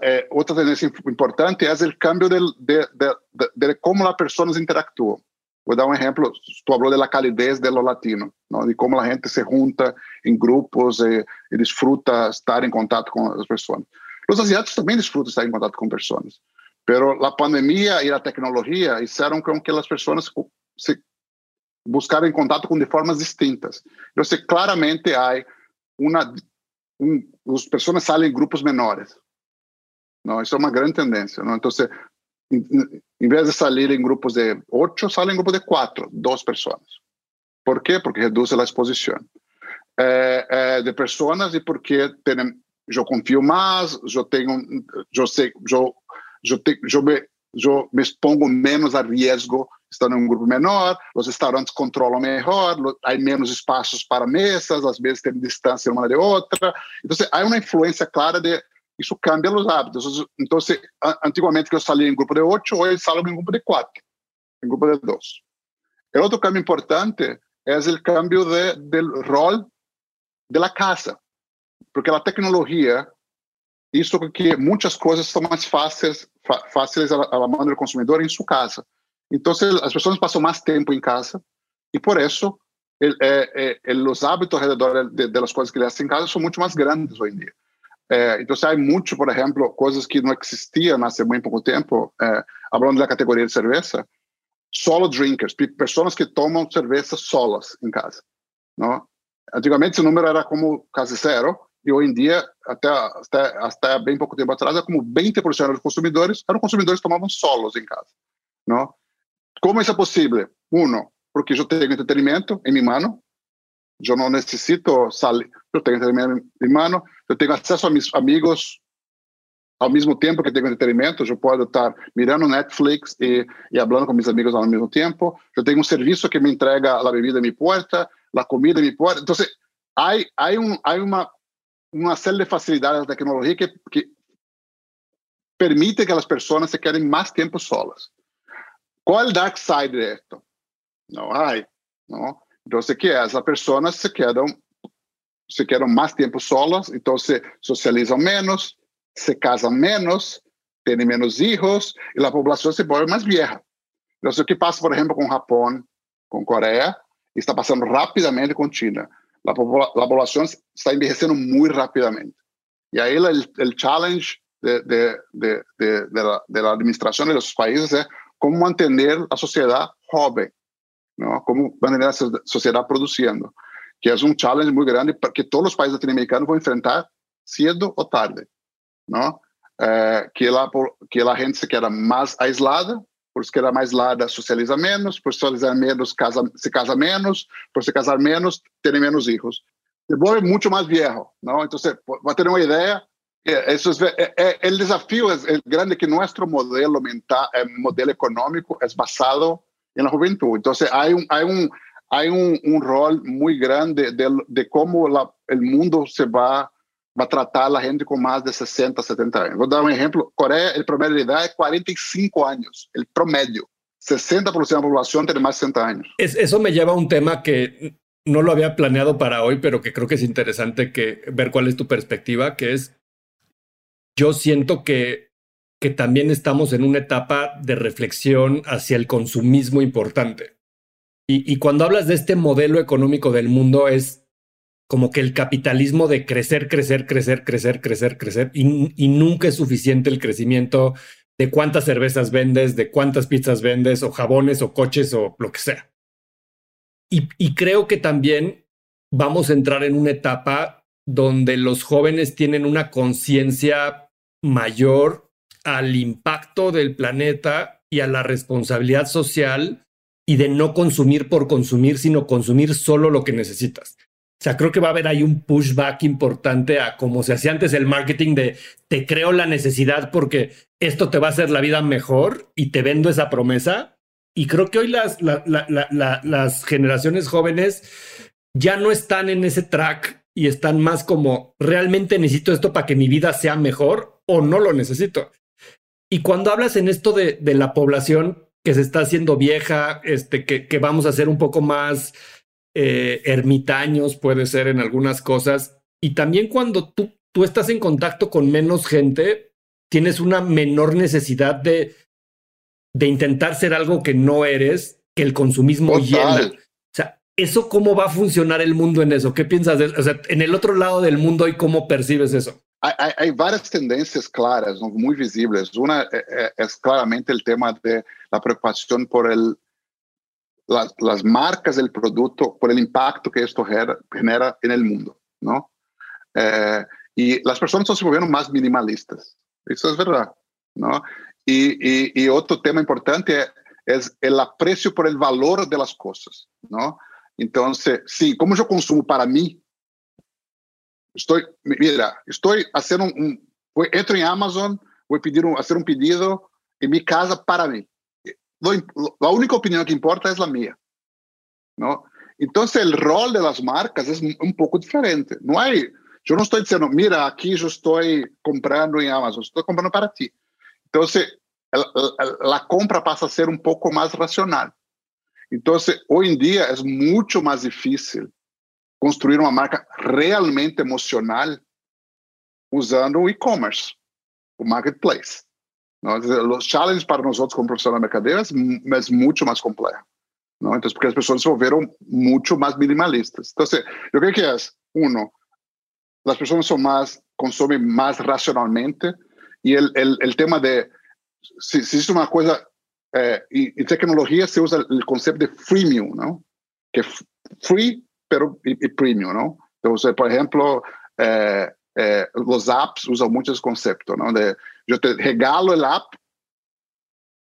eh, otra tendencia importante es el cambio de, de, de, de, cómo las personas interactúan. Voy a dar un ejemplo, tú habló de la calidez de lo latino, ¿no? de cómo la gente se junta en grupos eh, y disfruta estar en contacto con las personas. Los asiáticos también disfrutan estar en contacto con personas, pero la pandemia y la tecnología hicieron con que las personas se buscaran contacto con de formas distintas. Entonces, claramente hay una um, as pessoas saem em grupos menores. Não, isso é uma grande tendência. Não? Então, em, em vez de sair em grupos de oito, saem em grupos de quatro, duas pessoas. Por quê? Porque reduz a exposição é, é, de pessoas e porque tem, eu confio mais, eu tenho, eu sei, eu, eu, te, eu, me, eu me expongo menos a risco estão em um grupo menor, os restaurantes controlam melhor, há menos espaços para mesas, às vezes tem distância uma de outra. Então, há uma influência clara de isso cambia os hábitos. Então, antigamente que eu saía em grupo de oito, hoje salgo em grupo de quatro, em grupo de dois. O outro cambio importante é o cambio de, del rol de la casa, porque a tecnologia isso que muitas coisas são mais fáceis, fáceis à, mão do consumidor em sua casa. Então, as pessoas passam mais tempo em casa e por isso el, eh, eh, os hábitos alrededor de, de, las coisas que eles hacen em casa são muito mais grandes hoje em dia. Eh, então, há muito, por exemplo, coisas que não existiam há muito pouco tempo, eh, falando da categoria de cerveja, solo drinkers, pessoas que tomam cerveja solas em casa. Não? Antigamente, esse número era como quase zero, e hoje em dia, até, até, até bem pouco tempo atrás, é como 20% dos consumidores eram consumidores que tomavam solos em casa. Não? Como isso é possível? Um, porque eu tenho entretenimento em minha mão, eu não necessito sair, eu tenho entretenimento em minha mão, eu tenho acesso a meus amigos ao mesmo tempo que tenho entretenimento, eu posso estar mirando Netflix e, e falando com meus amigos ao mesmo tempo, eu tenho um serviço que me entrega a bebida em minha porta, a comida em minha porta, então, há, há, um, há uma uma série de facilidades da tecnologia que, que permite que as pessoas se querem mais tempo solas. Qual é o dark side disto? Não há. Não? Então, que essas pessoas se querem se querem mais tempo solas, então se socializam menos, se casam menos, têm menos filhos e a população se torna mais vieja. Então, o que passa, por exemplo, com o Japão, com a Coreia, está passando rapidamente com a China. La, la población está envejeciendo muy rápidamente. Y ahí el, el challenge de, de, de, la, de la administración de los países es como mantener a sociedade jovem, não? como manter a sociedade produzindo, que é um challenge muito grande que todos os países latino-americanos vão enfrentar cedo ou tarde. Não? é, que, lá, que a gente se queda mais aislada, por queda mais aislada, socializa menos, por socializar menos, casa, se casa menos, por se casar menos, tem menos filhos. Se vuelve muito mais viejo, não? Então, para ter uma ideia, é, é, é, o desafio é, grande que nosso modelo mental, modelo econômico é basado na juventude. Então, há um, há um, há um, um rol muito grande de, de como o mundo se vai va a tratar a la gente com mais de 60, 70 anos. Vou dar um exemplo. Coreia, o promedio de idade é 45 anos. O promedio. 60% da população tem mais de 60 anos. Eso me lleva a un tema que no lo había planeado para hoy, pero que creo que es interesante que ver cuál es tu perspectiva, que es, yo siento que, que también estamos en una etapa de reflexión hacia el consumismo importante. Y, y cuando hablas de este modelo económico del mundo es como que el capitalismo de crecer, crecer, crecer, crecer, crecer, crecer, y, nunca es suficiente el crecimiento de cuántas cervezas vendes, de cuántas pizzas vendes, o jabones, o coches, o lo que sea. Y, y creo que también vamos a entrar en una etapa donde los jóvenes tienen una conciencia mayor al impacto del planeta y a la responsabilidad social y de no consumir por consumir, sino consumir solo lo que necesitas. O sea, creo que va a haber ahí un pushback importante a como se hacía antes el marketing de te creo la necesidad porque esto te va a hacer la vida mejor y te vendo esa promesa. Y creo que hoy las, las generaciones jóvenes ya no están en ese track y están más como realmente necesito esto para que mi vida sea mejor o no lo necesito. Y cuando hablas en esto de, de la población que se está haciendo vieja, este, que, que vamos a ser un poco más eh, ermitaños, puede ser en algunas cosas. Y también cuando tú, tú estás en contacto con menos gente, tienes una menor necesidad de, de intentar ser algo que no eres, que el consumismo llena. O sea, ¿eso cómo va a funcionar el mundo en eso? ¿Qué piensas? De, o sea, en el otro lado del mundo y cómo percibes eso. Hay, hay, varias tendencias claras, muy visibles. Una es, eh, eh, es claramente el tema de la preocupación por el las, marcas del producto por el impacto que esto genera en el mundo, ¿no? Eh, y las personas se volviendo más minimalistas, eso es verdad, ¿no? Y, otro tema importante es el aprecio por el valor de las cosas, ¿no? Entonces, sí, como yo consumo para mí, estoy, mira, estoy haciendo un, un entro en Amazon, voy a hacer un pedido en mi casa para mí. La única opinión que importa es la mía. ¿no? Entonces el rol de las marcas es un poco diferente. No hay, yo no estoy diciendo, mira, aquí yo estoy comprando en Amazon, estoy comprando para ti. Entonces la compra pasa a ser un poco más racional. Entonces, hoy en día es mucho más difícil construir una marca realmente emocional usando e-commerce, o marketplace. ¿No? Los challenges para nosotros como profesionales de mercadeo es, es mucho más complejo. ¿no? Entonces, porque las personas se volvieron mucho más minimalistas. Entonces, yo creo que es, uno, las personas son más, consumen más racionalmente y el, el, el tema de, si, si es una cosa, eh, y, y, tecnología se usa el concepto de freemium, ¿no? Que free, pero y, y premium, ¿no? Entonces, por ejemplo, eh, eh, los apps usan mucho ese concepto, ¿no? De, eu te regalo o app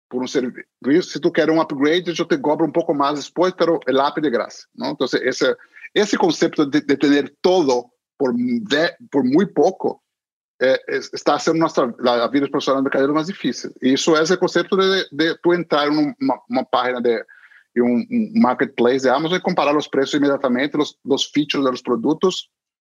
por um serviço. Se tu quieres um upgrade, eu te cobro um pouco mais depois, mas o app de graça não então esse esse conceito de, de tudo por, de, por muito pouco é, é, está sendo nuestra, la, vida profissional de carrera más difícil. E isso é esse conceito de, de entrar em uma, página de um marketplace de Amazon e comparar os preços imediatamente os features dos produtos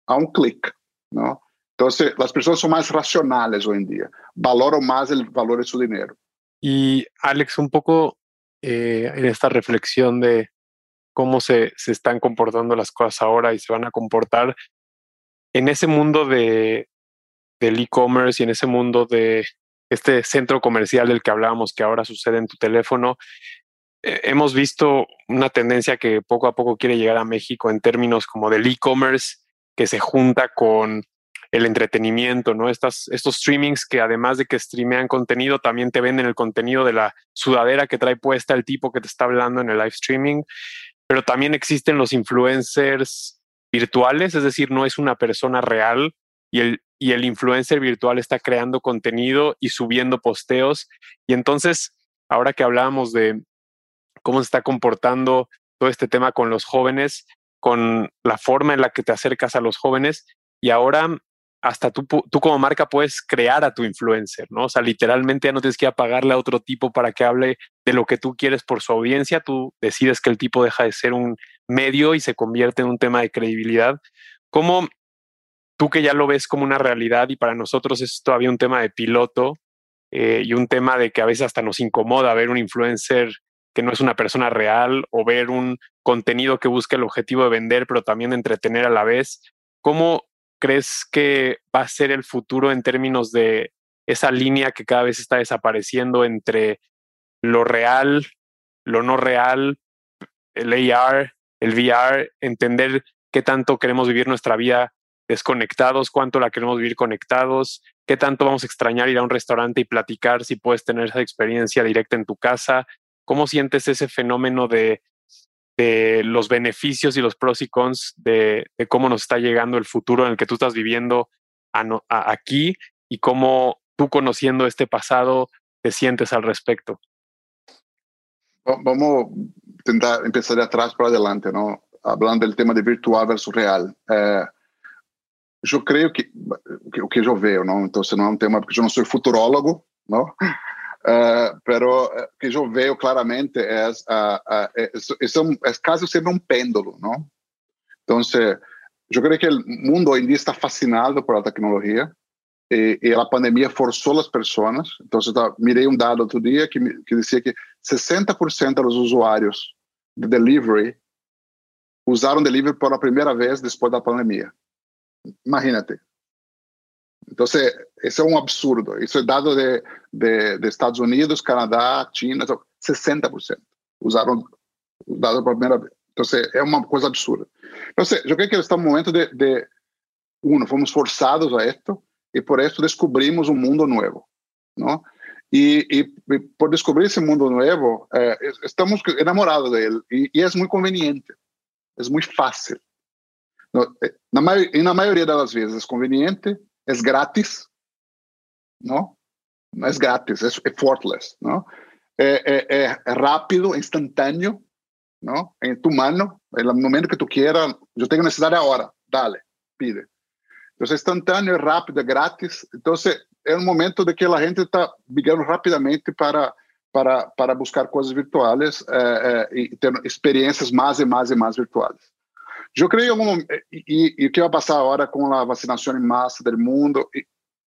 a um clic. não Entonces, las personas son más racionales hoy en día, valoran más el valor de su dinero. Y Alex, un poco eh, en esta reflexión de cómo se, se, están comportando las cosas ahora y se van a comportar en ese mundo de, del e-commerce y en ese mundo de este centro comercial del que hablábamos que ahora sucede en tu teléfono, eh, hemos visto una tendencia que poco a poco quiere llegar a México en términos como del e-commerce que se junta con el entretenimiento, ¿no? Estas, estos streamings que además de que streamean contenido, también te venden el contenido de la sudadera que trae puesta el tipo que te está hablando en el live streaming, pero también existen los influencers virtuales, es decir, no es una persona real y el y el influencer virtual está creando contenido y subiendo posteos. Y entonces, ahora que hablábamos de cómo se está comportando todo este tema con los jóvenes, con la forma en la que te acercas a los jóvenes, y ahora hasta tú, tú como marca puedes crear a tu influencer, ¿no? O sea, literalmente ya no tienes que pagarle a otro tipo para que hable de lo que tú quieres por su audiencia, tú decides que el tipo deja de ser un medio y se convierte en un tema de credibilidad. ¿Cómo tú que ya lo ves como una realidad y para nosotros es todavía un tema de piloto eh, y un tema de que a veces hasta nos incomoda ver un influencer que no es una persona real o ver un contenido que busca el objetivo de vender, pero también de entretener a la vez. ¿Cómo crees que va a ser el futuro en términos de esa línea que cada vez está desapareciendo entre lo real, lo no real, el AR, el VR, entender qué tanto queremos vivir nuestra vida desconectados, cuánto la queremos vivir conectados, qué tanto vamos a extrañar ir a un restaurante y platicar si puedes tener esa experiencia directa en tu casa, cómo sientes ese fenómeno de de los beneficios y los pros y cons de, cómo nos está llegando el futuro en el que tú estás viviendo aquí y cómo tú conociendo este pasado te sientes al respecto. Vamos a intentar empezar de atrás para adelante, ¿no? Hablando del tema de virtual versus real. Eh, yo creo que, o que yo veo, ¿no? Entonces no es un tema, porque yo no soy futurólogo, ¿no? Uh, pero uh, que eu vejo claramente é, uh, é, é, quase sempre um pêndulo, não? Então, eu creio que o mundo hoje está fascinado por a tecnologia e, e a pandemia forçou as pessoas. Então, tá, mirei um dado outro dia que, que dizia que 60% dos usuários de delivery usaram delivery pela primeira vez depois da pandemia. Imagínate, então, esse é um absurdo. isso é dado de, de, de Estados Unidos, Canadá, China, 60%. usaram dado pela primeira vez. Então, é uma coisa absurda. Então, eu creio que está um momento de, de uno fomos forçados a isto e por isso descobrimos um mundo novo, não? E, e, e por descobrir esse mundo novo, eh, estamos enamorados dele e, e é muito conveniente, é muito fácil. Na, na eh, maioria das vezes é conveniente es gratis, ¿no? No es gratis, es effortless, ¿no? É, é, é rápido, instantâneo, ¿no? Em tu mano, no momento que tu quieras, eu tenho necessidade agora, dale, pide. Então, é instantâneo, é rápido, é grátis. Então, é, é um momento de que a gente está migrando rapidamente para para para buscar coisas virtuais eh, eh, e ter experiências mais e mais e mais virtuais. Eu creio e, e, que vai passar agora com a vacinação em massa do mundo,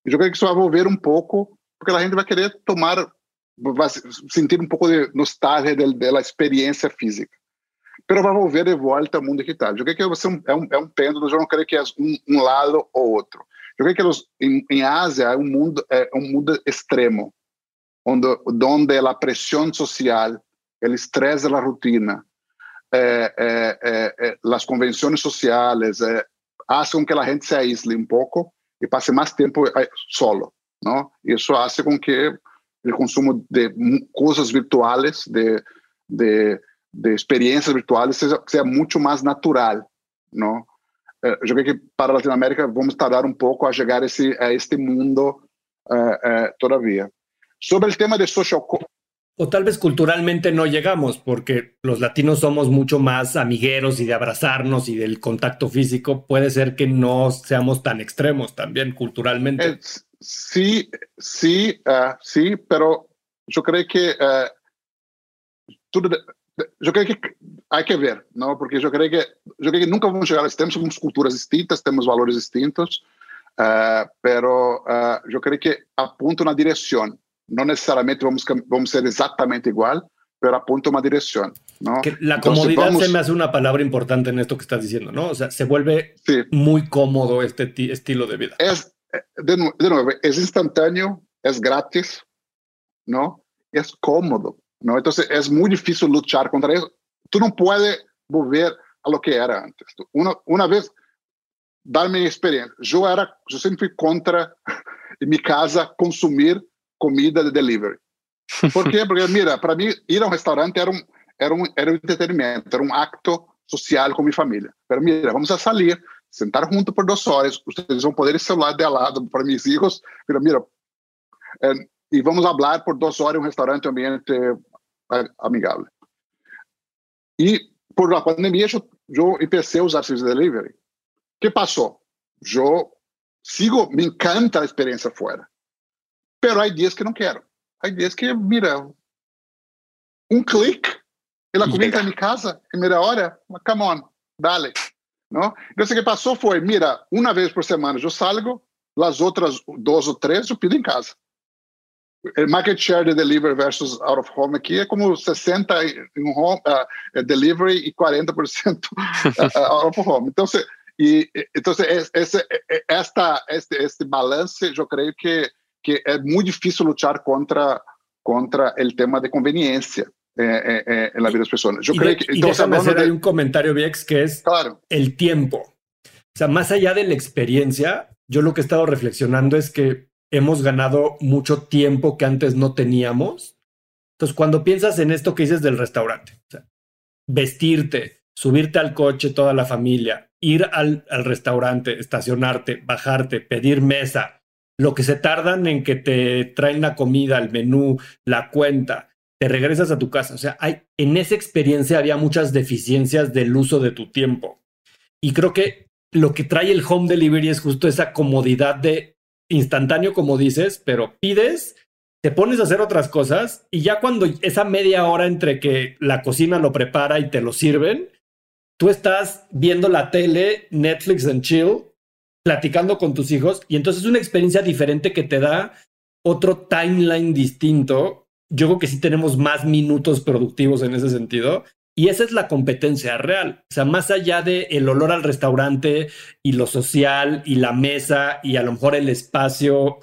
eu creio que isso vai envolver um pouco, porque a gente vai querer tomar, vai sentir um pouco de nostalgia da experiência física. Mas vai envolver de volta o mundo digital. Eu creio que você é um, é um pêndulo, eu não creio que é um, um lado ou outro. Eu creio que em, em Ásia é um mundo é um mundo extremo, onde onde a pressão social, o estresse da rotina, é, é, é, as convenções sociais fazem com que a gente se aísle um pouco e passe mais tempo solo, não? Isso faz com que o consumo de coisas virtuais, de, de, de experiências virtuais, seja, seja muito mais natural, não? Eu creio que para a Latinoamérica vamos tardar um pouco a chegar a, esse, a este mundo uh, uh, todavia. Sobre o tema de social o tal vez culturalmente no llegamos, porque los latinos somos mucho más amigueros y de abrazarnos y del contacto físico. Puede ser que no seamos tan extremos también culturalmente. Eh, sí, sí, uh, sí, pero yo creo que uh, yo creo que hay que ver, ¿no? Porque yo creo que yo creo que nunca vamos a llegar a este Somos culturas distintas, tenemos valores distintos, uh, pero yo creo que apunta una dirección no necesariamente vamos, vamos a ser exactamente igual, pero apunta una dirección. ¿no? la comodidad se me hace una palabra importante en esto que estás diciendo, ¿no? O sea, se vuelve muy cómodo este estilo de vida. Es, eh, de, nuevo, es instantáneo, es gratis, ¿no? Es cómodo, ¿no? Entonces es muy difícil luchar contra eso. Tú no puedes volver a lo que era antes. Una, una vez, darme mi experiencia, yo, era, yo siempre fui contra (laughs) en mi casa consumir comida de delivery. Por quê? Porque, mira, para mim, ir a um restaurante era um, era, um, era um entretenimento, era um acto social com minha família. Mas, mira, vamos a sair, sentar junto por duas horas, vocês vão poder ir celular de lado para meus filhos, mira, mira, é, e vamos falar por duas horas em um restaurante ambiente amigável. E por a pandemia, eu, eu comecei a usar serviço de delivery. O que passou? Eu sigo, me encanta a experiência fora. Pero há dias que não quero. Há dias que, mira, um clique, ela comida está em minha casa, em meia hora, come on, dale. Não? Então, o que passou foi, mira, uma vez por semana eu salgo, as outras duas ou três eu pido em casa. O market share de delivery versus out of home aqui é como 60 em home, uh, delivery e 40% (laughs) out of home. Então, se, e, então esse, esta, este, este balance, eu creio que, que é muito difícil lutar contra, contra o tema de conveniência. Eh, eh, eh, en la vida de las personas. Yo creo que... Y déjame hacer de... ahí un comentario, Viex, que es claro. el tiempo. O sea, más allá de la experiencia, yo lo que he estado reflexionando es que hemos ganado mucho tiempo que antes no teníamos. Entonces, cuando piensas en esto que dices del restaurante, o sea, vestirte, subirte al coche toda la familia, ir al, al restaurante, estacionarte, bajarte, pedir mesa, lo que se tardan en que te traen la comida, el menú, la cuenta, te regresas a tu casa. O sea, hay, en esa experiencia había muchas deficiencias del uso de tu tiempo. Y creo que lo que trae el home delivery es justo esa comodidad de instantáneo, como dices, pero pides, te pones a hacer otras cosas y ya cuando esa media hora entre que la cocina lo prepara y te lo sirven, tú estás viendo la tele, Netflix and chill, platicando con tus hijos y entonces es una experiencia diferente que te da otro timeline distinto yo creo que sí tenemos más minutos productivos en ese sentido. Y esa es la competencia real. O sea, más allá de el olor al restaurante y lo social y la mesa y a lo mejor el espacio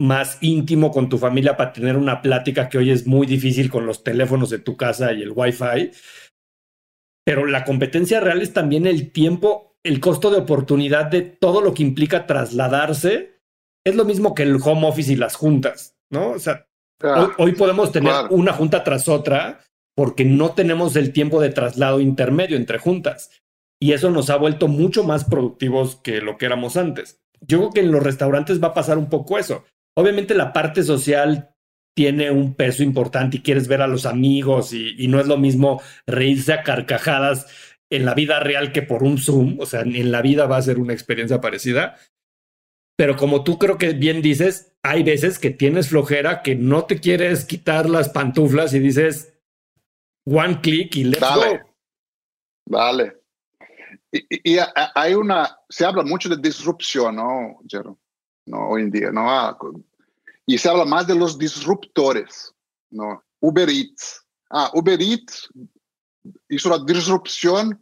más íntimo con tu familia para tener una plática que hoy es muy difícil con los teléfonos de tu casa y el wifi. Pero la competencia real es también el tiempo, el costo de oportunidad de todo lo que implica trasladarse. Es lo mismo que el home office y las juntas, ¿no? O sea, Hoy, hoy, podemos tener claro. una junta tras otra porque no tenemos el tiempo de traslado intermedio entre juntas. Y eso nos ha vuelto mucho más productivos que lo que éramos antes. Yo creo que en los restaurantes va a pasar un poco eso. Obviamente la parte social tiene un peso importante y quieres ver a los amigos y, y no es lo mismo reírse a carcajadas en la vida real que por un Zoom. O sea, en la vida va a ser una experiencia parecida. Pero como tú creo que bien dices, hay veces que tienes flojera, que no te quieres quitar las pantuflas y dices one click y let's Dale. go. Vale. Y, y, hay una, se habla mucho de disrupción, ¿no, Jero? No, hoy en día, ¿no? Ah, y se habla más de los disruptores, ¿no? Uber Eats. Ah, Uber Eats hizo la disrupción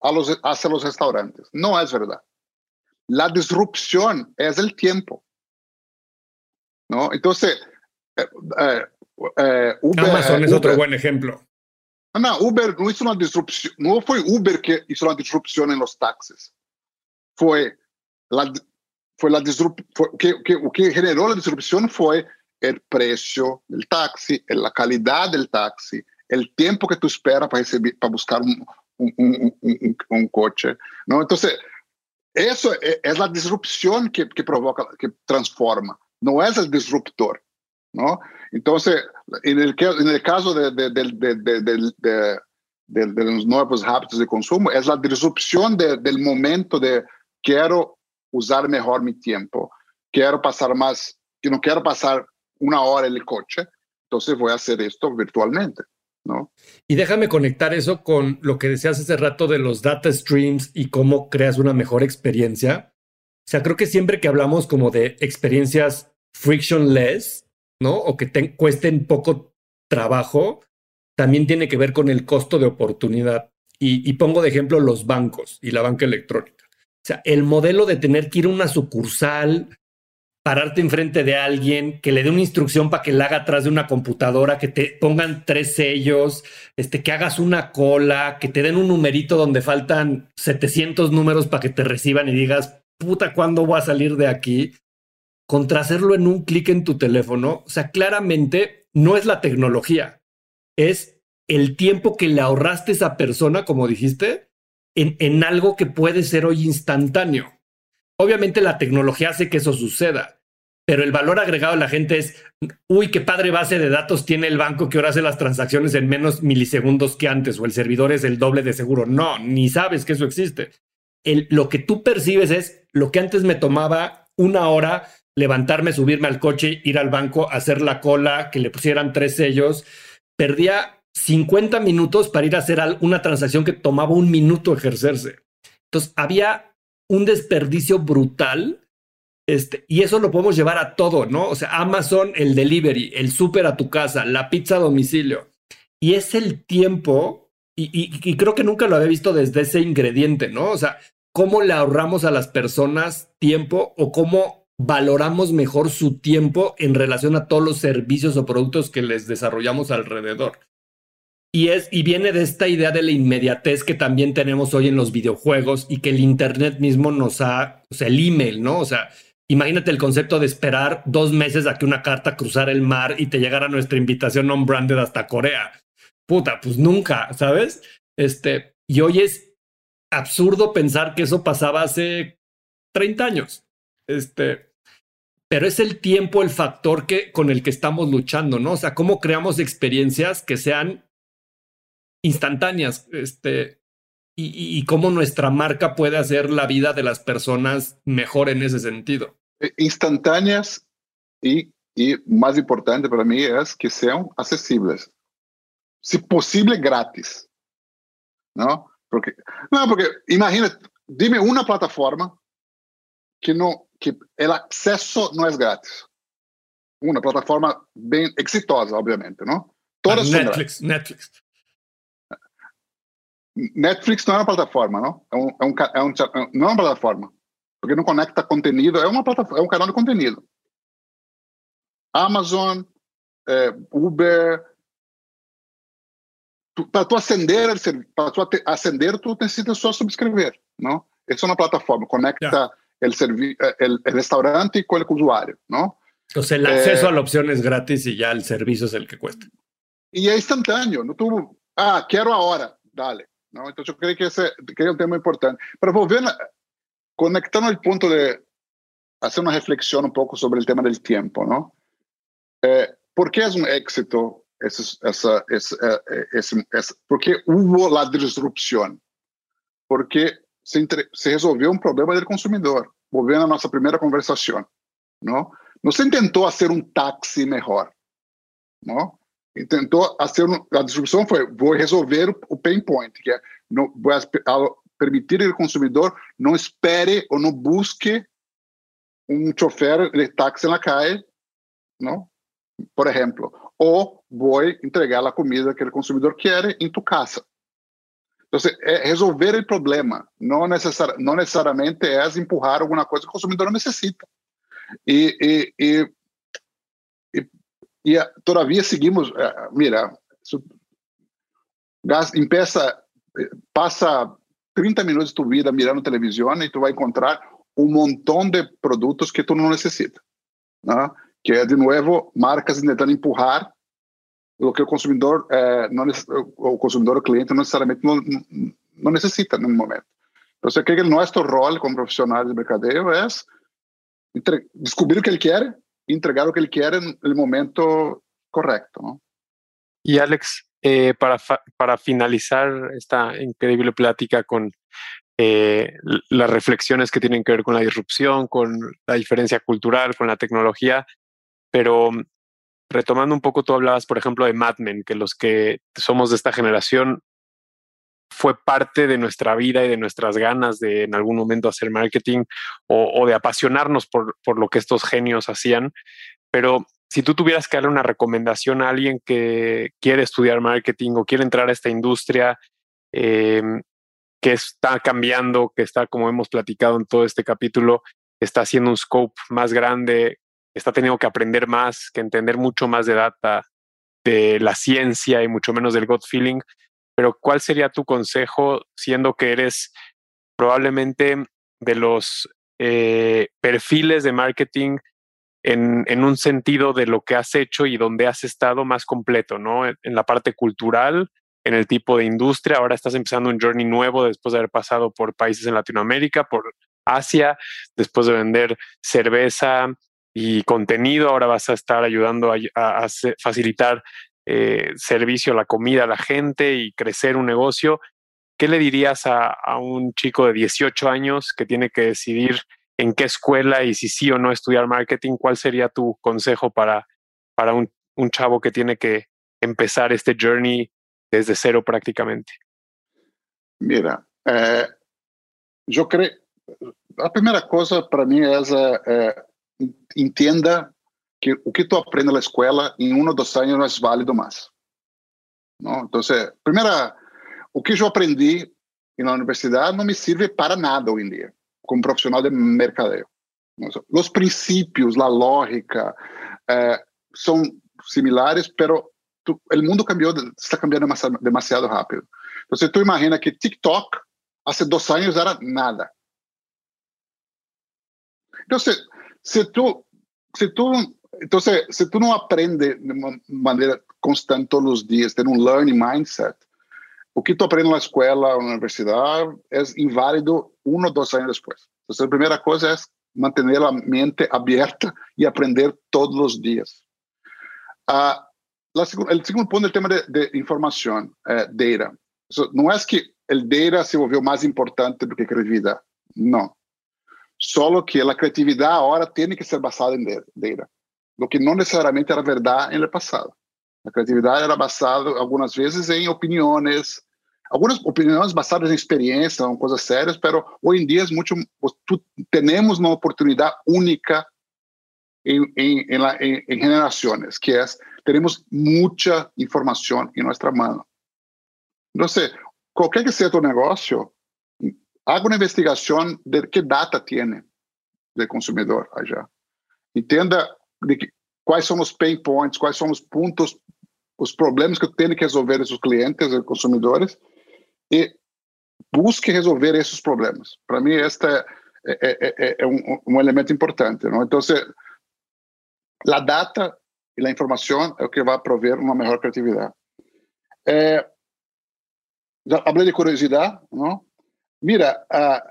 a los, hacia los restaurantes. No es verdad. La disrupción es el tiempo. ¿no? Entonces, eh, eh, eh, Uber, Amazon es Uber, otro buen ejemplo. No, Uber no hizo una disrupción, no fue Uber que hizo una disrupción en los taxis. Fue la, fue la disrupción, que, que, que generó la disrupción fue el precio del taxi, la calidad del taxi, el tiempo que tú esperas para, recibir, para buscar un, un, un, un, coche. ¿no? Entonces, eso es, es la disrupción que, que provoca, que transforma. no es el disruptor, ¿no? Entonces, en el, en el caso de, de, de, de, los nuevos hábitos de consumo, es la disrupción del momento de quiero usar mejor mi tiempo, quiero pasar más, que no quiero pasar una hora en el coche, entonces voy a hacer esto virtualmente. ¿No? Y déjame conectar eso con lo que decías hace rato de los data streams y cómo creas una mejor experiencia. O sea, creo que siempre que hablamos como de experiencias frictionless, ¿no? O que te cuesten poco trabajo, también tiene que ver con el costo de oportunidad. Y, y, pongo de ejemplo los bancos y la banca electrónica. O sea, el modelo de tener que ir a una sucursal, pararte enfrente de alguien, que le dé una instrucción para que la haga atrás de una computadora, que te pongan tres sellos, este, que hagas una cola, que te den un numerito donde faltan 700 números para que te reciban y digas, puta, ¿cuándo voy a salir de aquí? Contra hacerlo en un clic en tu teléfono. O sea, claramente no es la tecnología, es el tiempo que le ahorraste a esa persona, como dijiste, en, en algo que puede ser hoy instantáneo. Obviamente la tecnología hace que eso suceda, pero el valor agregado de la gente es, uy, qué padre base de datos tiene el banco que ahora hace las transacciones en menos milisegundos que antes, o el servidor es el doble de seguro. No, ni sabes que eso existe. El, lo que tú percibes es lo que antes me tomaba una hora levantarme, subirme al coche, ir al banco, hacer la cola, que le pusieran tres sellos. Perdía 50 minutos para ir a hacer una transacción que tomaba un minuto ejercerse. Entonces había un desperdicio brutal. Este, y eso lo podemos llevar a todo, ¿no? O sea, Amazon, el delivery, el súper a tu casa, la pizza a domicilio. Y es el tiempo, y, creo que nunca lo había visto desde ese ingrediente, ¿no? O sea, cómo le ahorramos a las personas tiempo o cómo valoramos mejor su tiempo en relación a todos los servicios o productos que les desarrollamos alrededor. Y, es, y viene de esta idea de la inmediatez que también tenemos hoy en los videojuegos y que el Internet mismo nos ha, o sea, el email, ¿no? O sea, imagínate el concepto de esperar dos meses a que una carta cruzara el mar y te llegara nuestra invitación non-branded hasta Corea. Puta, pues nunca, ¿sabes? Este, y hoy es absurdo pensar que eso pasaba hace 30 años. Este, pero es el tiempo el factor que, con el que estamos luchando, ¿no? O sea, cómo creamos experiencias que sean instantáneas, este, y, cómo nuestra marca puede hacer la vida de las personas mejor en ese sentido. instantâneas e, e mais importante para mim, é que sejam acessíveis. Se possível, grátis. Não? Porque, não, porque imagina, dime uma plataforma que não que ela acesso não é grátis. Uma plataforma bem exitosa, obviamente, não? Todas Netflix, Netflix. Netflix não é uma plataforma, não? É um, é um, é um, não é uma plataforma porque não conecta conteúdo, é uma plataforma, é um canal de conteúdo. Amazon, é, Uber, para tu acender, para tu acender, tu necessitas só subscrever, não? Essa é uma plataforma, conecta el, el, el, restaurante con el usuario, ¿no? O sea, el acceso eh, a la opción es gratis y ya el servicio es el que cuesta. Y es instantáneo, no tú, ah, quiero ahora, dale, ¿no? Entonces yo creo que ese que es un tema importante. Pero volviendo, conectando el punto de hacer una reflexión un poco sobre el tema del tiempo, ¿no? Eh, ¿Por qué es un éxito esa, esa, esa, esa, esa, ¿Por qué hubo la disrupción? Porque se, entre, se resolveu um problema do consumidor, volvendo a nossa primeira conversação. Não? não se tentou fazer um táxi melhor. Não? Tentou fazer a distribuição foi vou resolver o pain point, que é não, vou permitir que o consumidor não espere ou não busque um chofer de táxi na calle, não? Por exemplo, ou vou entregar a comida que o consumidor quer em tu casa. Entonces, é resolver o problema, não, não necessariamente é empurrar alguma coisa que o consumidor necessita. E, e, e, e, e todavia seguimos, uh, mira, empieza, passa 30 minutos de tu vida mirando televisão e tu vai encontrar um montão de produtos que tu não necessita. ¿no? Que é, de novo, marcas tentando empurrar o que o consumidor é, não o consumidor o cliente não necessariamente não, não necessita no momento. Então, eu creio que nosso rol como profissionais de mercadeo é descobrir o que ele quer e entregar o que ele quer no momento correto. Y Alex, eh, para, para finalizar esta increíble plática con eh, las reflexiones que tienen que ver con la disrupción, con la diferencia cultural, con la tecnología, pero retomando un poco, tú hablabas, por ejemplo, de Mad Men, que los que somos de esta generación fue parte de nuestra vida y de nuestras ganas de en algún momento hacer marketing o, de apasionarnos por, por, lo que estos genios hacían. Pero si tú tuvieras que darle una recomendación a alguien que quiere estudiar marketing o quiere entrar a esta industria eh, que está cambiando, que está, como hemos platicado en todo este capítulo, está haciendo un scope más grande, está teniendo que aprender más, que entender mucho más de data, de la ciencia y mucho menos del gut feeling. Pero ¿cuál sería tu consejo siendo que eres probablemente de los eh, perfiles de marketing en, un sentido de lo que has hecho y donde has estado más completo, ¿no? En, la parte cultural, en el tipo de industria. Ahora estás empezando un journey nuevo después de haber pasado por países en Latinoamérica, por Asia, después de vender cerveza y contenido. Ahora vas a estar ayudando a, facilitar eh, servicio la comida a la gente y crecer un negocio. ¿Qué le dirías a, un chico de 18 años que tiene que decidir en qué escuela y si sí o no estudiar marketing? ¿Cuál sería tu consejo para, para un, chavo que tiene que empezar este journey desde cero prácticamente? Mira, eh, yo creo, la primera cosa para mí es eh, eh, entienda que o que tú aprendes en la escuela en uno o dos años no es válido más. ¿no? Entonces, primera o que eu aprendi na universidade não me serve para nada hoje em dia, como profissional de mercadeo. Os princípios, a lógica eh, são similares, pero o mundo cambiou, está cambiando demasiado, rápido. Então, tu imagina que TikTok, há dois anos, era nada. Então, se, se tu, se tu, então, se tu não aprende de uma maneira constante todos os dias, ter um learning mindset, o que tu aprende na escola ou na universidade é inválido um ou dois anos depois. Então, a primeira coisa é manter a mente aberta e aprender todos os dias. Uh, o segundo ponto é o tema de, de informação, é, data. So, não é que o data se volveu mais importante do que a criatividade. Não. Só que a criatividade agora tem que ser basada em data, o que não necessariamente era verdade no passado. A criatividade era basada, algumas vezes, em opiniões, algumas opiniões basadas em experiência, são coisas sérias, mas hoje em dia é muito, temos uma oportunidade única em, em, em, em gerações, que é temos muita informação em nossa mão. Então, qualquer que seja o negócio, haga uma investigação de que data tem do consumidor. Entenda de que, quais são os pain points, quais são os pontos, os problemas que tenho que resolver esses clientes, os consumidores, e busque resolver esses problemas. Para mim, este é, é, é, é um, um, elemento importante. Não? Então, a data e a informação é o que vai prover uma melhor criatividade. É, já falei de curiosidade, não? Mira, uh,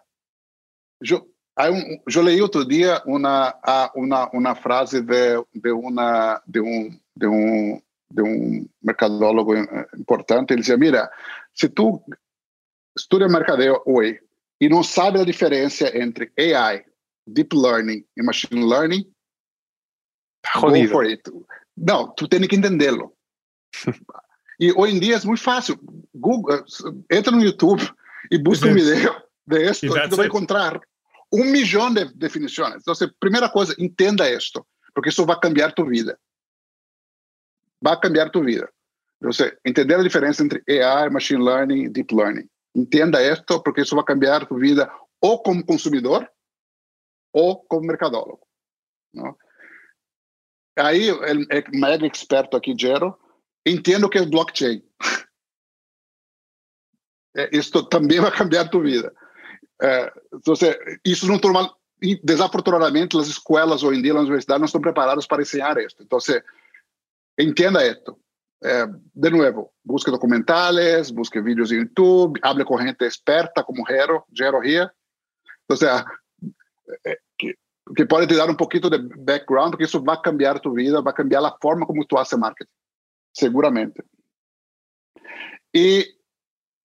eu, um, eu leí outro dia uma uma uma frase de de uma de um de um de um mercadólogo importante. Ele dizia: Mira, se tu estuda mercadeo hoje e não sabe a diferença entre AI, deep learning e machine learning, tá jodido. for it. Não, tu tem que entendê-lo. (laughs) e hoje em dia é muito fácil. Google, entra no YouTube e busca um vídeo de esto, e tu vai encontrar um milhão de definições. Então, primeira coisa, entenda isto, porque isso vai cambiar tua vida. Vai cambiar tua vida. Então, entender a diferença entre AI, machine learning e deep learning. Entenda esto porque isso vai cambiar tu vida ou como consumidor ou como mercadólogo. Aí, o mega experto aqui, Gero, entendo o que é blockchain. (laughs) Isto também vai cambiar tu vida. É, então, isso não torna desafortunadamente as escolas hoje em dia, as universidades não estão preparadas para ensinar isso. Então, entenda esto. Eh, de nuevo, busque documentales, busque vídeos en YouTube, hable con gente experta como Jero, Jero here. O sea, eh, que, que, te dar un poquito de background, porque eso va a cambiar tu vida, va a cambiar la forma como tú haces marketing, seguramente. Y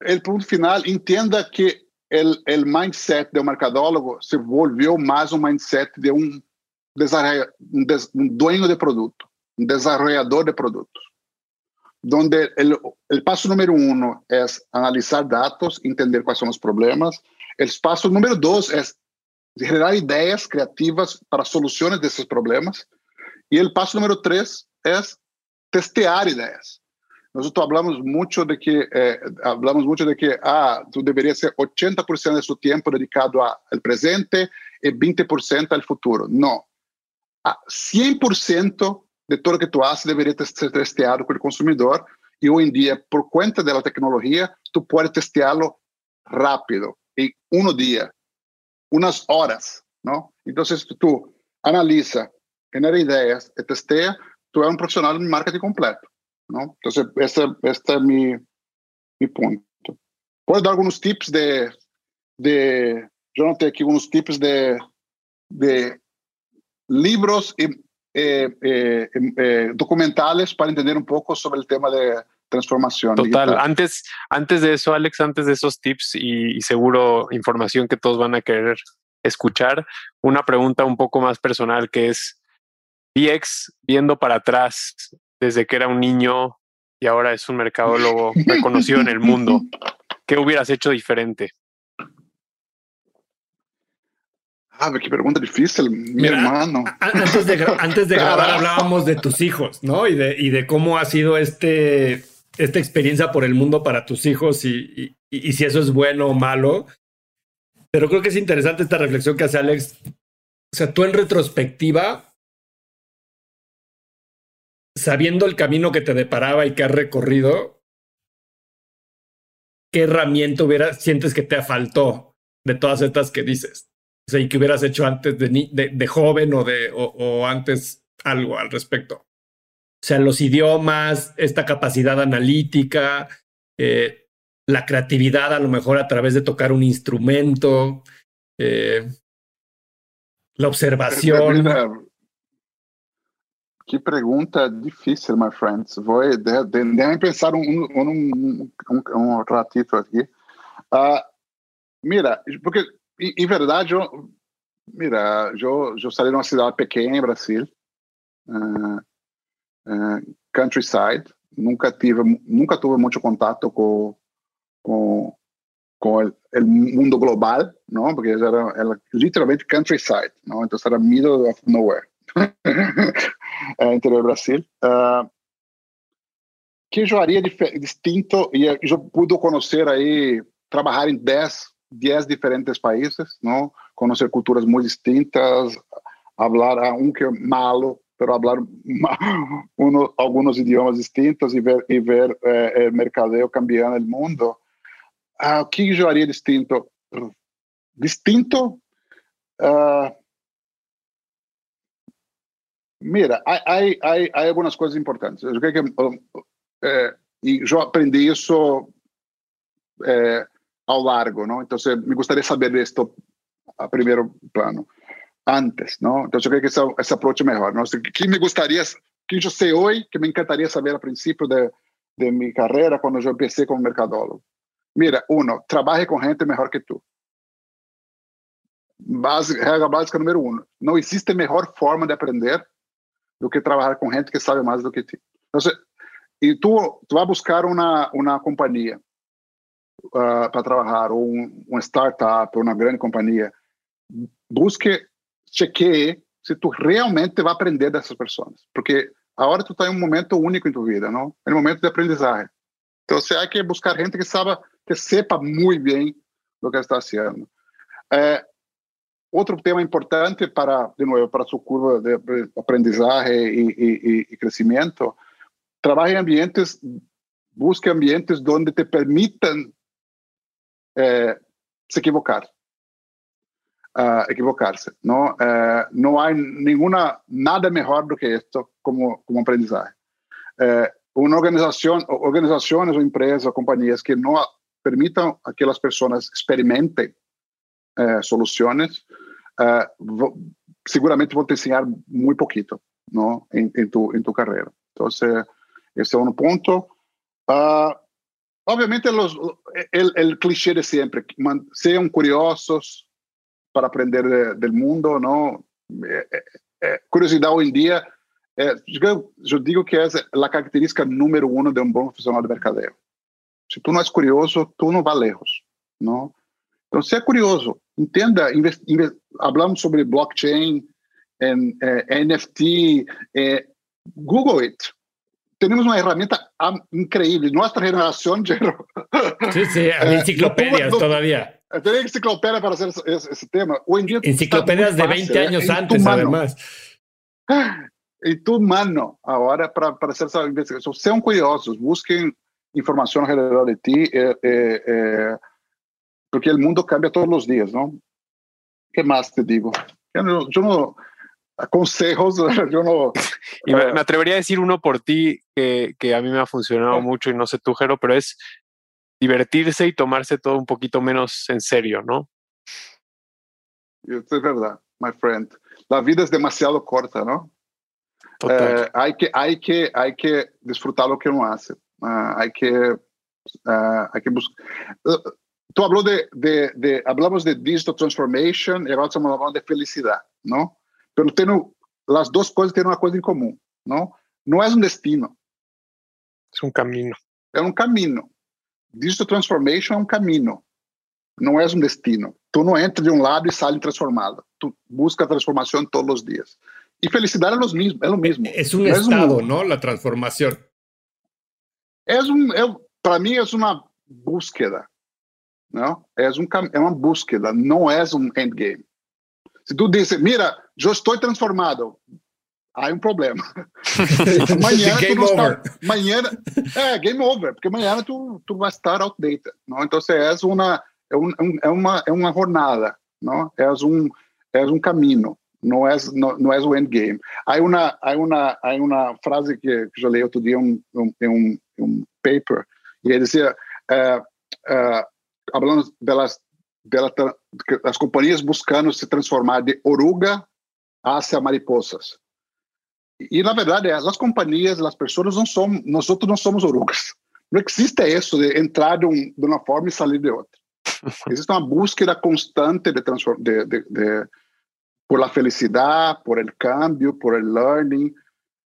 el punto final, entienda que el mindset de un mercadólogo se volvió más un mindset de un, un, des, dueño de producto, un desarrollador de productos donde el, el, paso número uno es analizar datos, entender cuáles son los problemas. El paso número dos es generar ideas creativas para soluciones de esos problemas. Y el paso número tres es testear ideas. Nosotros hablamos mucho de que eh, hablamos mucho de que ah, tú deberías ser 80% de su tiempo dedicado al presente y 20% al futuro. No. A 100% de tudo que tu haces deveria ser testeado com o consumidor e hoje em dia, por conta da tecnologia, tu pode testeá-lo rápido, em um dia, umas horas, não? Então, tu analisa, genera ideias e testeia, tu é um profissional de marketing completo, não? Então, essa, esta é minha, mi punto. Puedo dar algunos tips de, de yo noté aquí unos tips de, de libros y eh, eh, eh, documentales para entender un poco sobre el tema de transformación. Total. Antes, antes de eso, Alex, antes de esos tips y, y, seguro información que todos van a querer escuchar, una pregunta un poco más personal que es, DX viendo para atrás desde que era un niño y ahora es un mercadólogo (laughs) reconocido en el mundo, ¿qué hubieras hecho diferente? Ah, qué pregunta difícil, mi hermano. Antes de, antes de grabar (laughs) hablábamos de tus hijos, ¿no? Y de, y de cómo ha sido este, esta experiencia por el mundo para tus hijos y, y, y, si eso es bueno o malo. Pero creo que es interesante esta reflexión que hace Alex. O sea, tú en retrospectiva, sabiendo el camino que te deparaba y que has recorrido, ¿qué herramienta hubiera, sientes que te faltó de todas estas que dices? Sea, y que hubieras hecho antes de, de, de joven o, de, o, o, antes algo al respecto. O sea, los idiomas, esta capacidad analítica, eh, la creatividad a lo mejor a través de tocar un instrumento, eh, la observación. Qué pregunta difícil, my friends. Voy, de, de, pensar un ratito aquí. Uh, mira, porque em verdade, eu, mira, eu, eu saí de uma cidade pequena em Brasil, uh, uh, countryside, nunca tive, nunca tive muito contato com com, com o mundo global, não? Porque era, era literalmente countryside, não? Então era middle of nowhere, (laughs) interior do Brasil. Uh, que eu haria distinto e eu pude conhecer aí, trabalhar em 10 10 diferentes países, não? Conhecer culturas muito distintas, falar a um que é malo, mas falar alguns idiomas distintos e ver, e ver eh, o mercadeo cambiando o mundo. Ah, o que eu faria distinto? Distinto? Ah, mira, há, há, há, algumas coisas importantes. Eu que, eh, e eu aprendi isso eh, ao largo, ¿no? Entonces, me gustaría saber esto a primeiro plano, antes, ¿no? Entonces, yo creo que ese, ese approach es mejor, ¿no? ¿Qué me gustaría, que yo sé hoy, que me encantaría saber al principio de, de mi carrera, cuando yo empecé como mercadólogo? Mira, uno, trabaje con gente mejor que tú. Base, regra básica número uno. Não existe melhor forma de aprender do que trabalhar com gente que sabe mais do que ti. Então, e tu, tu vai buscar uma, uma companhia uh, para trabalhar, ou um, uma startup, ou uma grande companhia, busque, chequeie se tu realmente vai aprender dessas pessoas. Porque agora tu está em um momento único em tua vida, não? É um momento de aprendizagem. Então, você tem que buscar gente que saiba, que sepa muito bem o que está fazendo. É, outro tema importante para, de novo, para sua curva de aprendizagem e, e, e crescimento, trabalhe em ambientes, busque ambientes onde te permitam é se equivocar. Uh, equivocar-se. Não, uh, eh, não há nenhuma, nada melhor do que isto como, como aprendizagem. Uh, eh, uma organização, organizações ou empresas ou companhias que não permitam que aquelas pessoas experimentem eh, soluções, seguramente vão te ensinar muito pouquito, não? Em, em, tu, em tu carreira. Então, esse é um ponto. Uh, ah, Obviamente, los, el, de siempre, sean curiosos para aprender de, del mundo, ¿no? Eh, eh, curiosidad hoy en día, eh, digo que es la característica número uno de un buen profesional de mercadeo. Si tú no es curioso, tú no vas lejos, ¿no? Entonces, sea curioso, entenda, hablamos sobre blockchain, NFT, Google it, tenemos una herramienta increíble. Nuestra generación, (laughs) Jero. Sí, sí, hay enciclopedias no, todavía. Tenía enciclopedia para hacer ese, ese, tema. Hoy en día enciclopedias de 20 años antes, además. (gasps) En tu mano, ahora, para, para hacer esa investigación. Sean curiosos, busquen información alrededor de ti, eh, eh, eh, porque el mundo cambia todos los días, ¿no? ¿Qué más te digo? Yo no, yo no consejos, (laughs) yo no... Y me, me, atrevería a decir uno por ti que, que, a mí me ha funcionado mucho y no sé tú, Jero, pero es divertirse y tomarse todo un poquito menos en serio, ¿no? Eso es verdad, my friend. La vida es demasiado corta, ¿no? Eh, hay, que, hay, que, hay que disfrutar lo que uno hace. Uh, hay que, uh, hay que buscar. Uh, tú habló de, de, de, hablamos de digital transformation y ahora estamos hablando de felicidad, ¿no? Pero tengo, las dos cosas tienen una cosa en común, ¿no? No es un destino. Es un camino. Es un camino. Digital transformation es un camino. No es un destino. Tú no entras de un lado y sales transformado. Tú buscas transformación todos los días. Y felicidad es lo mismo. Es, lo mismo. es un no estado, es un, ¿no? La transformación. Es un, es, para mí es una búsqueda. ¿no? Es, un, es una búsqueda, no es un endgame. Si tú dices, mira, já estou transformado. Há é um problema. (laughs) amanhã game tu over. Está, amanhã, é, game over, porque amanhã tu, tu vai estar outdated. Não? Então, você é uma, é, é, um, é, uma, é uma jornada, não? É um, é um caminho, não é, não, não é o endgame. Há uma, há uma, há uma frase que, que eu li outro dia em um, um, um, paper, e ele dizia, é, falando delas delas pelas companhias buscando se transformar de oruga hacia mariposas. Y la verdad es, las compañías, las personas no son, nosotros no somos orugas. No existe eso de entrar de, un, de una forma y salir de otra. (laughs) Existe una búsqueda constante de, de, de, de, por la felicidad, por el cambio, por el learning.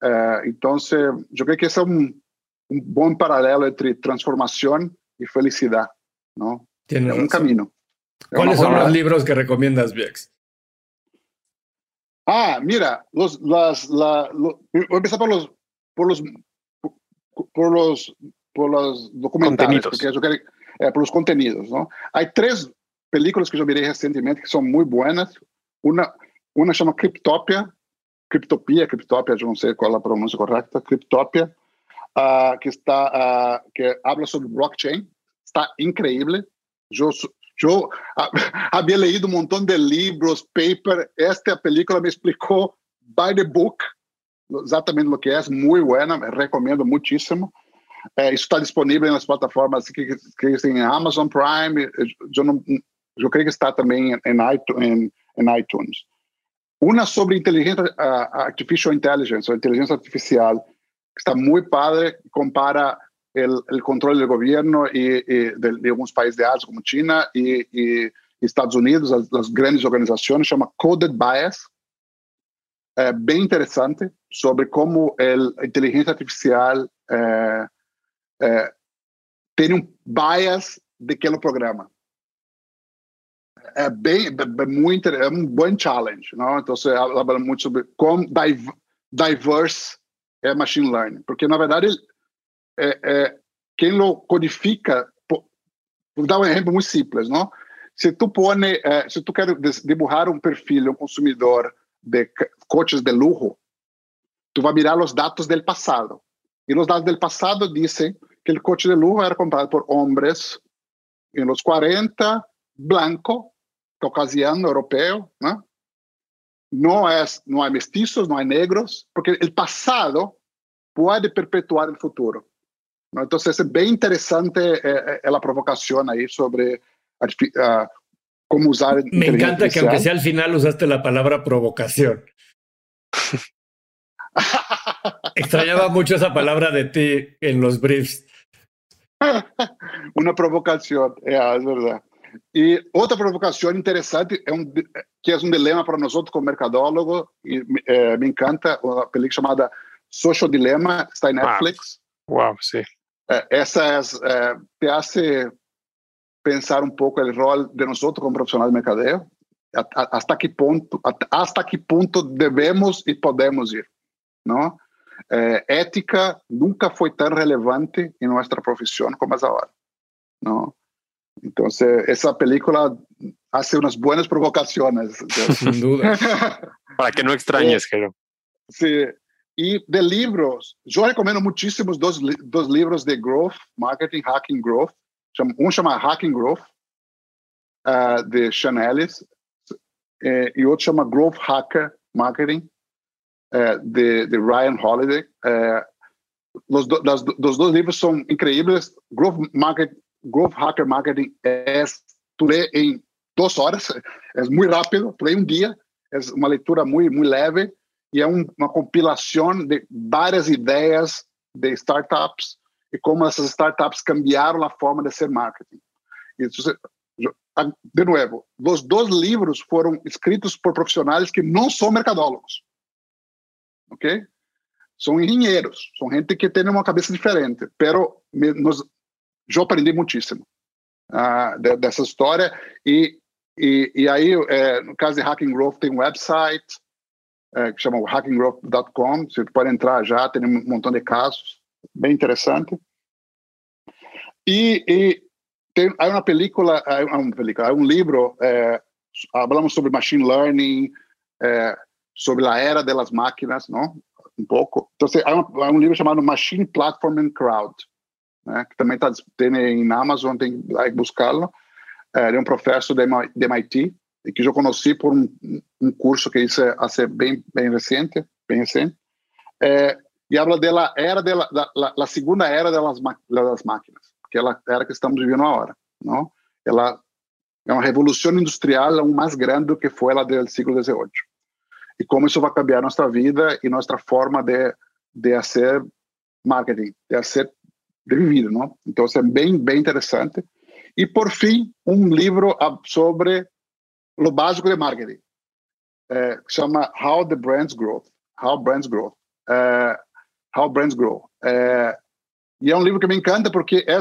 Uh, entonces, yo creo que es un, un buen paralelo entre transformación y felicidad. ¿no? Tiene es un razón. camino. ¿Cuáles son los libros que recomiendas, Viex? Ah, mira, los, las, la, lo, voy a empezar por los, por los, por los, por los documentales, porque eu quero, é, eh, por os contenidos, não? Há três películas que eu mirei recentemente que são muito boas. Uma, uma chama Cryptopia, Cryptopia, Criptópia, eu não sei qual é a pronúncia correta, Cryptopia, uh, que está, uh, que habla sobre blockchain, está incrível. Eu yo (laughs) había leído un montón de libros, paper. Esta película me explicó by the book exatamente lo que es. Muy buena, me recomiendo muchísimo. Eh, isso está disponível nas plataformas que, que tem Amazon Prime. Eu, não, eu creio que está também em, em, em iTunes. Uma sobre inteligência uh, artificial intelligence, ou inteligência artificial, que está muito padre, compara el, el, control del gobierno y, y de, de, algunos países de Asia como China y, y Estados Unidos, las, las, grandes organizaciones, llama Coded Bias, eh, bien interesante sobre cómo el, la inteligencia artificial eh, eh, tiene un bias de que lo programa. É bem, é muito é um bom challenge, não? Então você habla muito sobre como diverse é machine learning, porque na verdade é, é, quem lo codifica, vou dar um exemplo muito simples, não? Se tu pone, é, se tu quer dibujar um perfil um consumidor de coches de lujo, tu vai mirar os dados do passado. E os dados do passado dizem que o coche de lujo era comprado por homens em los 40, blanco, caucasiano, europeu, ¿no? No es, no hay mestizos, no hay negros, porque el pasado puede perpetuar el futuro. ¿No? Entonces es bien interesante eh, eh, la provocación ahí sobre uh, cómo usar. Me encanta que aunque sea al final usaste la palabra provocación. (laughs) Extrañaba mucho esa palabra de ti en los briefs. Una provocación, yeah, es verdad. E outra provocação interessante é um que é um dilema para nós outros como mercadólogo e é, me encanta uma película chamada Social Dilemma está em Netflix. Wow, wow sim. É, É, essas é, te hace pensar um pouco o rol de nós como profissionais de mercadeo, até que ponto até que ponto devemos e podemos ir, não é, ética nunca foi tão relevante em nossa profissão como agora não então essa película hace umas boas provocações (laughs) sem dúvida. (laughs) Para que não extrañes, Jero. sim. E de livros, eu recomendo muitíssimos dos, dos livros de Growth, Marketing Hacking Growth. Um chama Hacking Growth, uh, de Chanelis, é, e outro chama Growth Hacker Marketing, uh, de, de, Ryan Holiday. É, os das, dos dois livros são incríveis. Growth, Market, Growth Hacker Marketing é tu lê em duas horas, é muito rápido, tu lê um dia, é uma leitura muito, muito leve e é um, uma compilação de várias ideias de startups e como essas startups cambiaram a forma de ser marketing. De novo, os dois livros foram escritos por profissionais que não são mercadólogos, ok? São engenheiros, são gente que tem uma cabeça diferente, pero me, nos, eu aprendi muitíssimo uh, de, dessa história e, e, e aí, é, no caso de Hacking Growth, tem um website, é, que chama hackinggrowth.com. Você pode entrar já, tem um montão de casos, bem interessante. E, e tem há uma película, há uma película, há um livro, é, falamos sobre machine learning, é, sobre a era das máquinas, não? Um pouco. Então, há, um, há um livro chamado Machine Platform and Crowd, né? que também está tem na Amazon, tem que buscá-lo. É, é um professor de MIT que eu conheci por um, um curso que hice há bem bem recente, bem recente. É, e habla da era da, da, da segunda era das, das máquinas aquela era que estamos vivendo agora, não? Ela é uma revolução industrial aún mais grande do que foi a do século XVIII. E como isso vai cambiar nossa vida e nossa forma de de fazer marketing, de fazer de viver, não? Então é bem bem interessante. E por fim, um livro sobre o básico de marketing, é, que chama How the Brands Grow. How Brands Grow. É, How Brands Grow. É, e é um livro que me encanta porque é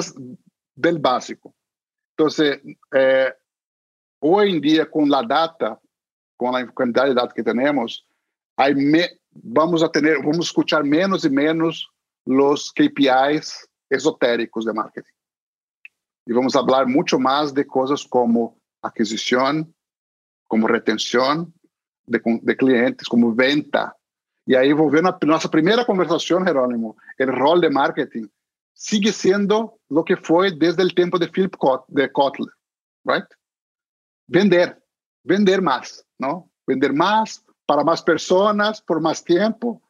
bem básico. Então, é, hoje em dia, com a data, com a quantidade de dados que temos, aí vamos a ter, vamos escutar menos e menos os KPIs esotéricos de marketing. E vamos falar muito mais de coisas como aquisição, como retenção de, de clientes, como venta. E aí ver na nossa primeira conversação, Jerônimo, o rol de marketing sigue siendo lo que fue desde el tiempo de Philip Kotler, de Kotler, right? Vender, vender más, ¿no? Vender más para más personas, por más tiempo.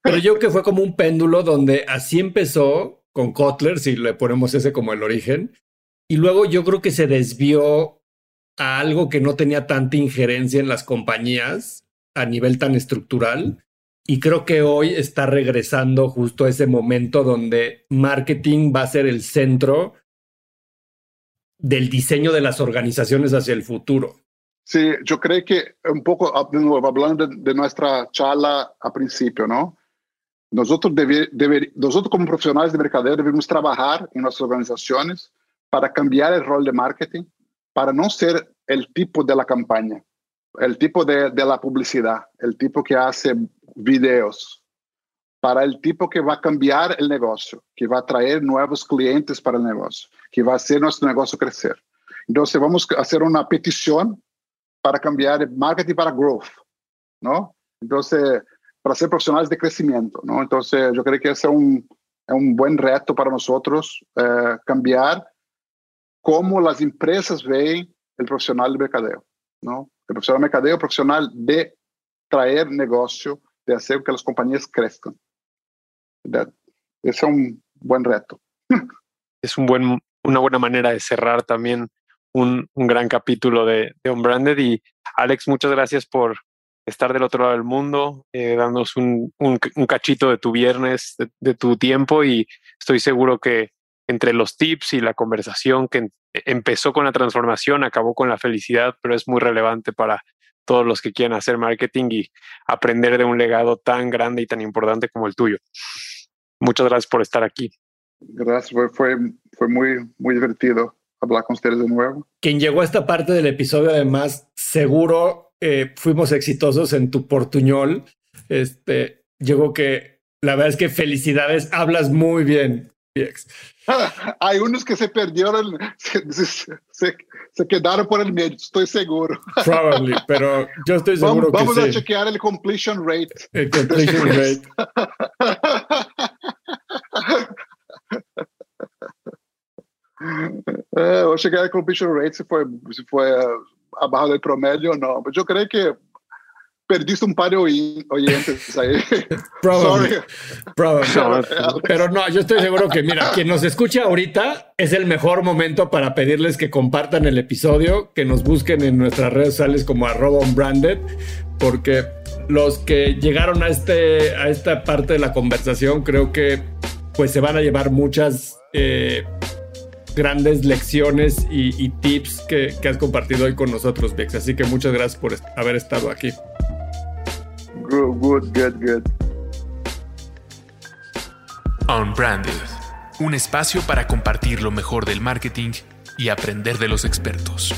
Pero yo que fue como un péndulo donde así empezó con Kotler, si le ponemos ese como el origen, y luego yo creo que se desvió a algo que no tenía tanta injerencia en las compañías a nivel tan estructural y creo que hoy está regresando justo a ese momento donde marketing va a ser el centro del diseño de las organizaciones hacia el futuro. Sí, yo creo que un poco, ah, de nuevo, hablando de, nuestra charla a principio, ¿no? Nosotros, debe, debe, nosotros como profesionales de mercadeo debemos trabajar en nuestras organizaciones para cambiar el rol de marketing, para no ser el tipo de la campaña, el tipo de, de la publicidad, el tipo que hace videos para el tipo que va a cambiar el negocio, que va a traer nuevos clientes para el negocio, que va a hacer nuestro negocio crecer. Entonces vamos a hacer una petición para cambiar marketing para growth, ¿no? Entonces, para ser profesionales de crecimiento, ¿no? Entonces, yo creo que ese es un, es un buen reto para nosotros, eh, cambiar cómo las empresas ven el profesional de mercadeo, ¿no? El profesional de mercadeo, profesional de traer negocio de hacer que las compañías crezcan. Ese es un buen reto. Es un buen, una buena manera de cerrar también un, un gran capítulo de, de Unbranded. Y Alex, muchas gracias por estar del otro lado del mundo, eh, dándonos un, un, un, cachito de tu viernes, de, de, tu tiempo. Y estoy seguro que entre los tips y la conversación que empezó con la transformación, acabó con la felicidad, pero es muy relevante para todos los que quieran hacer marketing y aprender de un legado tan grande y tan importante como el tuyo. Muchas gracias por estar aquí. Gracias, fue, fue, muy, muy divertido hablar con ustedes de nuevo. Quien llegó a esta parte del episodio, además, seguro eh, fuimos exitosos en tu portuñol. Este, llegó que la verdad es que felicidades, hablas muy bien. Hay (laughs) unos que se perdieron, se, se, se, quedaron por el medio, estoy seguro. Probably, (laughs) pero yo estoy seguro vamos, que Vamos a chequear el completion rate. El completion rate. É, eu cheguei a completion rate se foi, se foi abajo del promedio ou não. Mas eu creio que perdiste un par de oyentes (laughs) ahí. Probably. Pero no, yo estoy seguro que, mira, quien nos escucha ahorita es el mejor momento para pedirles que compartan el episodio, que nos busquen en nuestras redes sociales como arroba unbranded, porque los que llegaron a, este, a esta parte de la conversación creo que pues se van a llevar muchas eh, grandes lecciones y, tips que, que, has compartido hoy con nosotros, Vix. Así que muchas gracias por haber estado aquí. Good, good, good, good. Unbranded, un espacio para compartir lo mejor del marketing y aprender de los expertos.